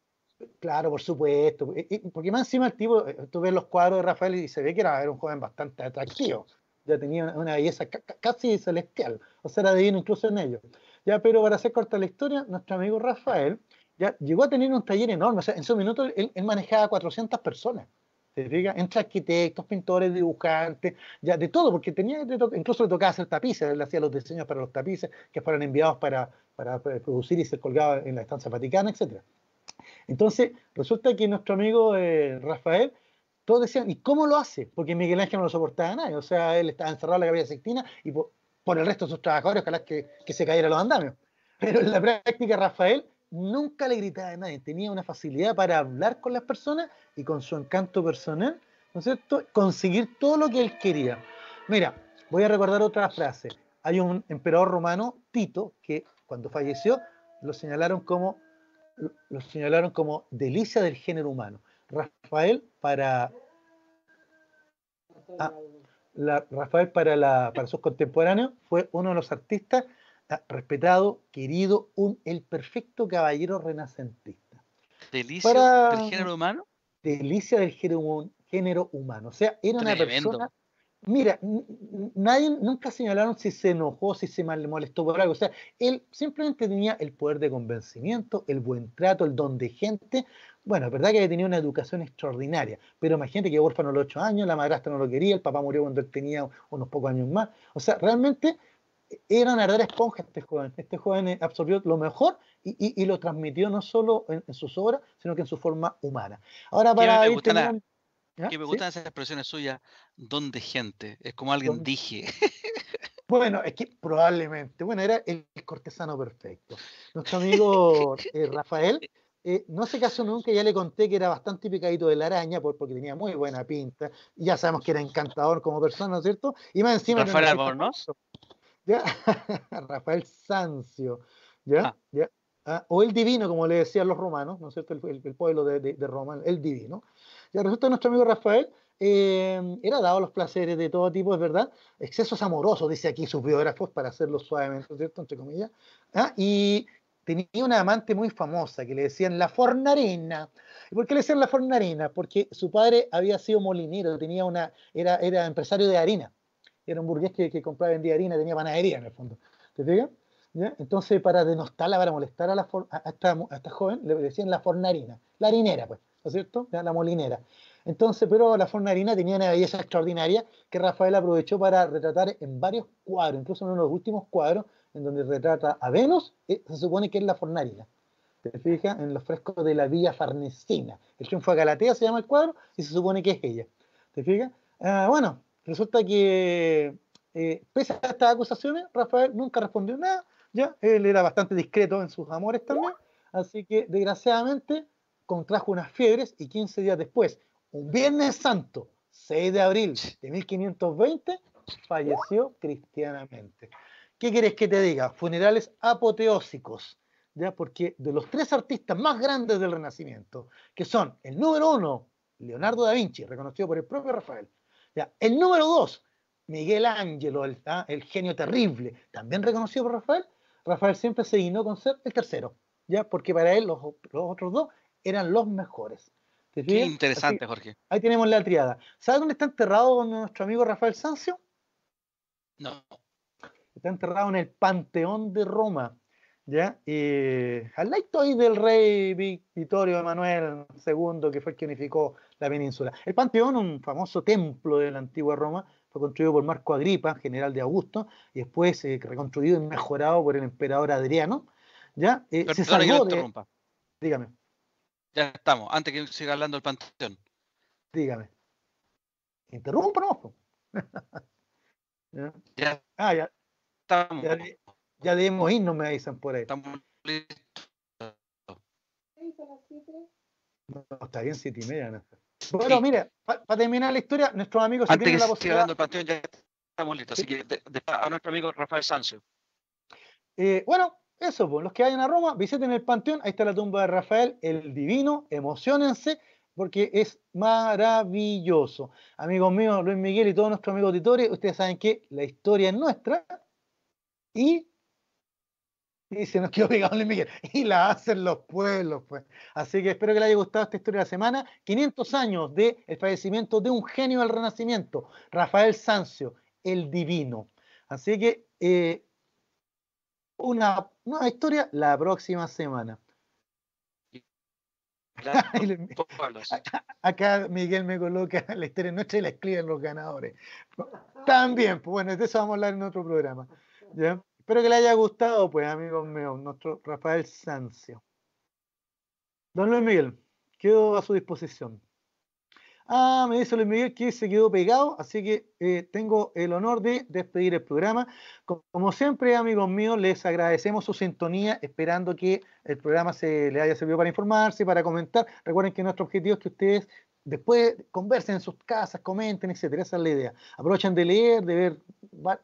Claro, por supuesto. Porque más encima el tipo, eh, tú ves los cuadros de Rafael y se ve que era, un joven bastante atractivo. Ya tenía una belleza casi celestial. O sea, era divino incluso en ellos. Ya, pero para hacer corta la historia, nuestro amigo Rafael ya llegó a tener un taller enorme. O sea, en su minuto él, manejaba 400 personas. ¿Se fija? Entre arquitectos, pintores, dibujantes, ya de todo, porque tenía, incluso le tocaba hacer tapices, él hacía los diseños para los tapices que fueron enviados para, para producir y ser colgados en la estancia vaticana, etcétera. Entonces, resulta que nuestro amigo eh, Rafael, todos decían, ¿y cómo lo hace? Porque Miguel Ángel no lo soportaba nadie, o sea, él estaba encerrado en la cabeza Sixtina y por, el resto de sus trabajadores, ojalá que, que se cayeran los andamios. Pero en la práctica, Rafael nunca le gritaba a nadie, tenía una facilidad para hablar con las personas y con su encanto personal, ¿no es cierto?, conseguir todo lo que él quería. Mira, voy a recordar otra frase. Hay un emperador romano, Tito, que cuando falleció lo señalaron como lo señalaron como delicia del género humano. Rafael para ah, Rafael para, la, para sus contemporáneos fue uno de los artistas ah, respetado, querido, un, el perfecto caballero renacentista. ¿Delicia del género humano? Delicia del género, género humano. O sea, era una persona Mira, nadie nunca señalaron si se enojó, si se mal molestó por algo. O sea, él simplemente tenía el poder de convencimiento, el buen trato, el don de gente. Bueno, es verdad que había tenido una educación extraordinaria, pero imagínate que huérfano a los ocho años, la madrastra no lo quería, el papá murió cuando él tenía unos pocos años más. O sea, realmente era una verdadera esponja este joven. Este joven absorbió lo mejor y, lo transmitió no solo en, sus obras, sino que en su forma humana. Ahora, para ir que me gustan esas expresiones suyas, don de gente. Es como alguien dije. Bueno, es que probablemente, bueno, era el cortesano perfecto. Nuestro amigo eh, Rafael eh, no se casó nunca, ya le conté que era bastante picadito de la araña porque tenía muy buena pinta. Y ya sabemos que era encantador como persona, ¿no es cierto? Y más encima. Rafael Albornoz. ¿Ya? Rafael Sancio. ¿Ya? Ah. ¿Ya? Ah, o el divino, como le decían los romanos, ¿no es cierto? El, pueblo de, de Roma, el divino. Ya resulta que nuestro amigo Rafael eh, era dado los placeres de todo tipo, es verdad, excesos amorosos, dice aquí sus biógrafos, para hacerlo suavemente, ¿cierto? Entre comillas. ¿ah? Y tenía una amante muy famosa que le decían la Fornarina. ¿Y por qué le decían la Fornarina? Porque su padre había sido molinero, tenía una, era, era empresario de harina. Era un burgués que, que compraba y vendía harina, tenía panadería en el fondo. ¿Te fijas? Entonces, para denostarla, para molestar a, la, esta joven, le decían la Fornarina, la harinera, pues. ¿no es cierto? La molinera. Entonces, pero la fornarina tenía una belleza extraordinaria que Rafael aprovechó para retratar en varios cuadros, incluso en uno de los últimos cuadros, en donde retrata a Venus, eh, se supone que es la fornarina. ¿Te fijas? En los frescos de la Villa Farnesina. El triunfo de Galatea se llama el cuadro y se supone que es ella. ¿Te fijas? Ah, bueno, resulta que eh, pese a estas acusaciones, Rafael nunca respondió nada. Ya, él era bastante discreto en sus amores también. Así que, desgraciadamente, contrajo unas fiebres y 15 días después, un Viernes Santo, 6 de abril de 1520, falleció cristianamente. ¿Qué quieres que te diga? Funerales apoteósicos, ¿ya? Porque de los tres artistas más grandes del Renacimiento, que son el número uno, Leonardo da Vinci, reconocido por el propio Rafael, ¿ya? el número dos, Miguel Ángelo, el, ¿ah? el genio terrible, también reconocido por Rafael, Rafael siempre se guinó con ser el tercero, ¿ya? Porque para él los, los otros dos eran los mejores. Qué interesante, Jorge. Ahí tenemos la triada. ¿Sabes dónde está enterrado nuestro amigo Rafael Sancio? No. Está enterrado en el Panteón de Roma. ¿Ya? al lado ahí del rey Vittorio Emanuel II, que fue el que unificó la península. El Panteón, un famoso templo de la antigua Roma, fue construido por Marco Agripa, general de Augusto, y después eh, reconstruido y mejorado por el emperador Adriano. ¿Ya? Eh, se salvó de... Dígame. Ya estamos, antes que siga hablando el panteón. Dígame. Interrúmpanos. ¿Ya? ¿Ya? Ah, ya. Estamos. Ya, ya debemos irnos, me avisan por ahí. Estamos listos. No, está bien, siete y media. ¿no? Bueno, mire, para terminar la historia, nuestros amigos... Antes que la siga hablando el panteón, ya estamos listos. Así que de, a nuestro amigo Rafael Sancho. Eh, bueno, eso, pues, los que vayan a Roma, visiten el Panteón, ahí está la tumba de Rafael, el divino, emocionense, porque es maravilloso. Amigos míos, Luis Miguel y todos nuestros amigos auditores, ustedes saben que la historia es nuestra y, y se nos quedó pegado Luis Miguel, y la hacen los pueblos, pues. Así que espero que les haya gustado esta historia de la semana. 500 años del el fallecimiento de un genio del Renacimiento, Rafael Sancio, el divino. Así que eh, una nueva historia la próxima semana. Acá Miguel me coloca la historia nuestra y la escriben los ganadores. También, pues bueno, de eso vamos a hablar en otro programa. Espero que le haya gustado, pues, amigos míos, nuestro Rafael Sancio. Don Luis Miguel, quedo a su disposición. Ah, me dice Luis Miguel que se quedó pegado, así que eh, tengo el honor de despedir el programa. Como siempre, amigos míos, les agradecemos su sintonía, esperando que el programa se les haya servido para informarse, para comentar. Recuerden que nuestro objetivo es que ustedes después conversen en sus casas, comenten, etcétera. Esa es la idea. Aprovechen de leer, de ver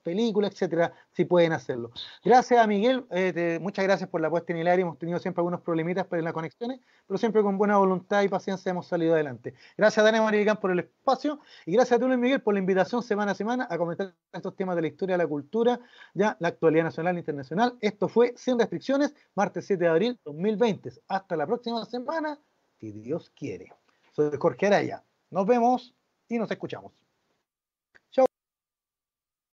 películas, etcétera, si pueden hacerlo. Gracias a Miguel, eh, muchas gracias por la puesta en aire. Hemos tenido siempre algunos problemitas para las conexiones, pero siempre con buena voluntad y paciencia hemos salido adelante. Gracias a Dani Maricán por el espacio y gracias a tú, Luis Miguel, por la invitación semana a semana a comentar estos temas de la historia la cultura, ya la actualidad nacional e internacional. Esto fue Sin Restricciones, martes 7 de abril 2020. Hasta la próxima semana, si Dios quiere. Soy Jorge Araya. Nos vemos y nos escuchamos.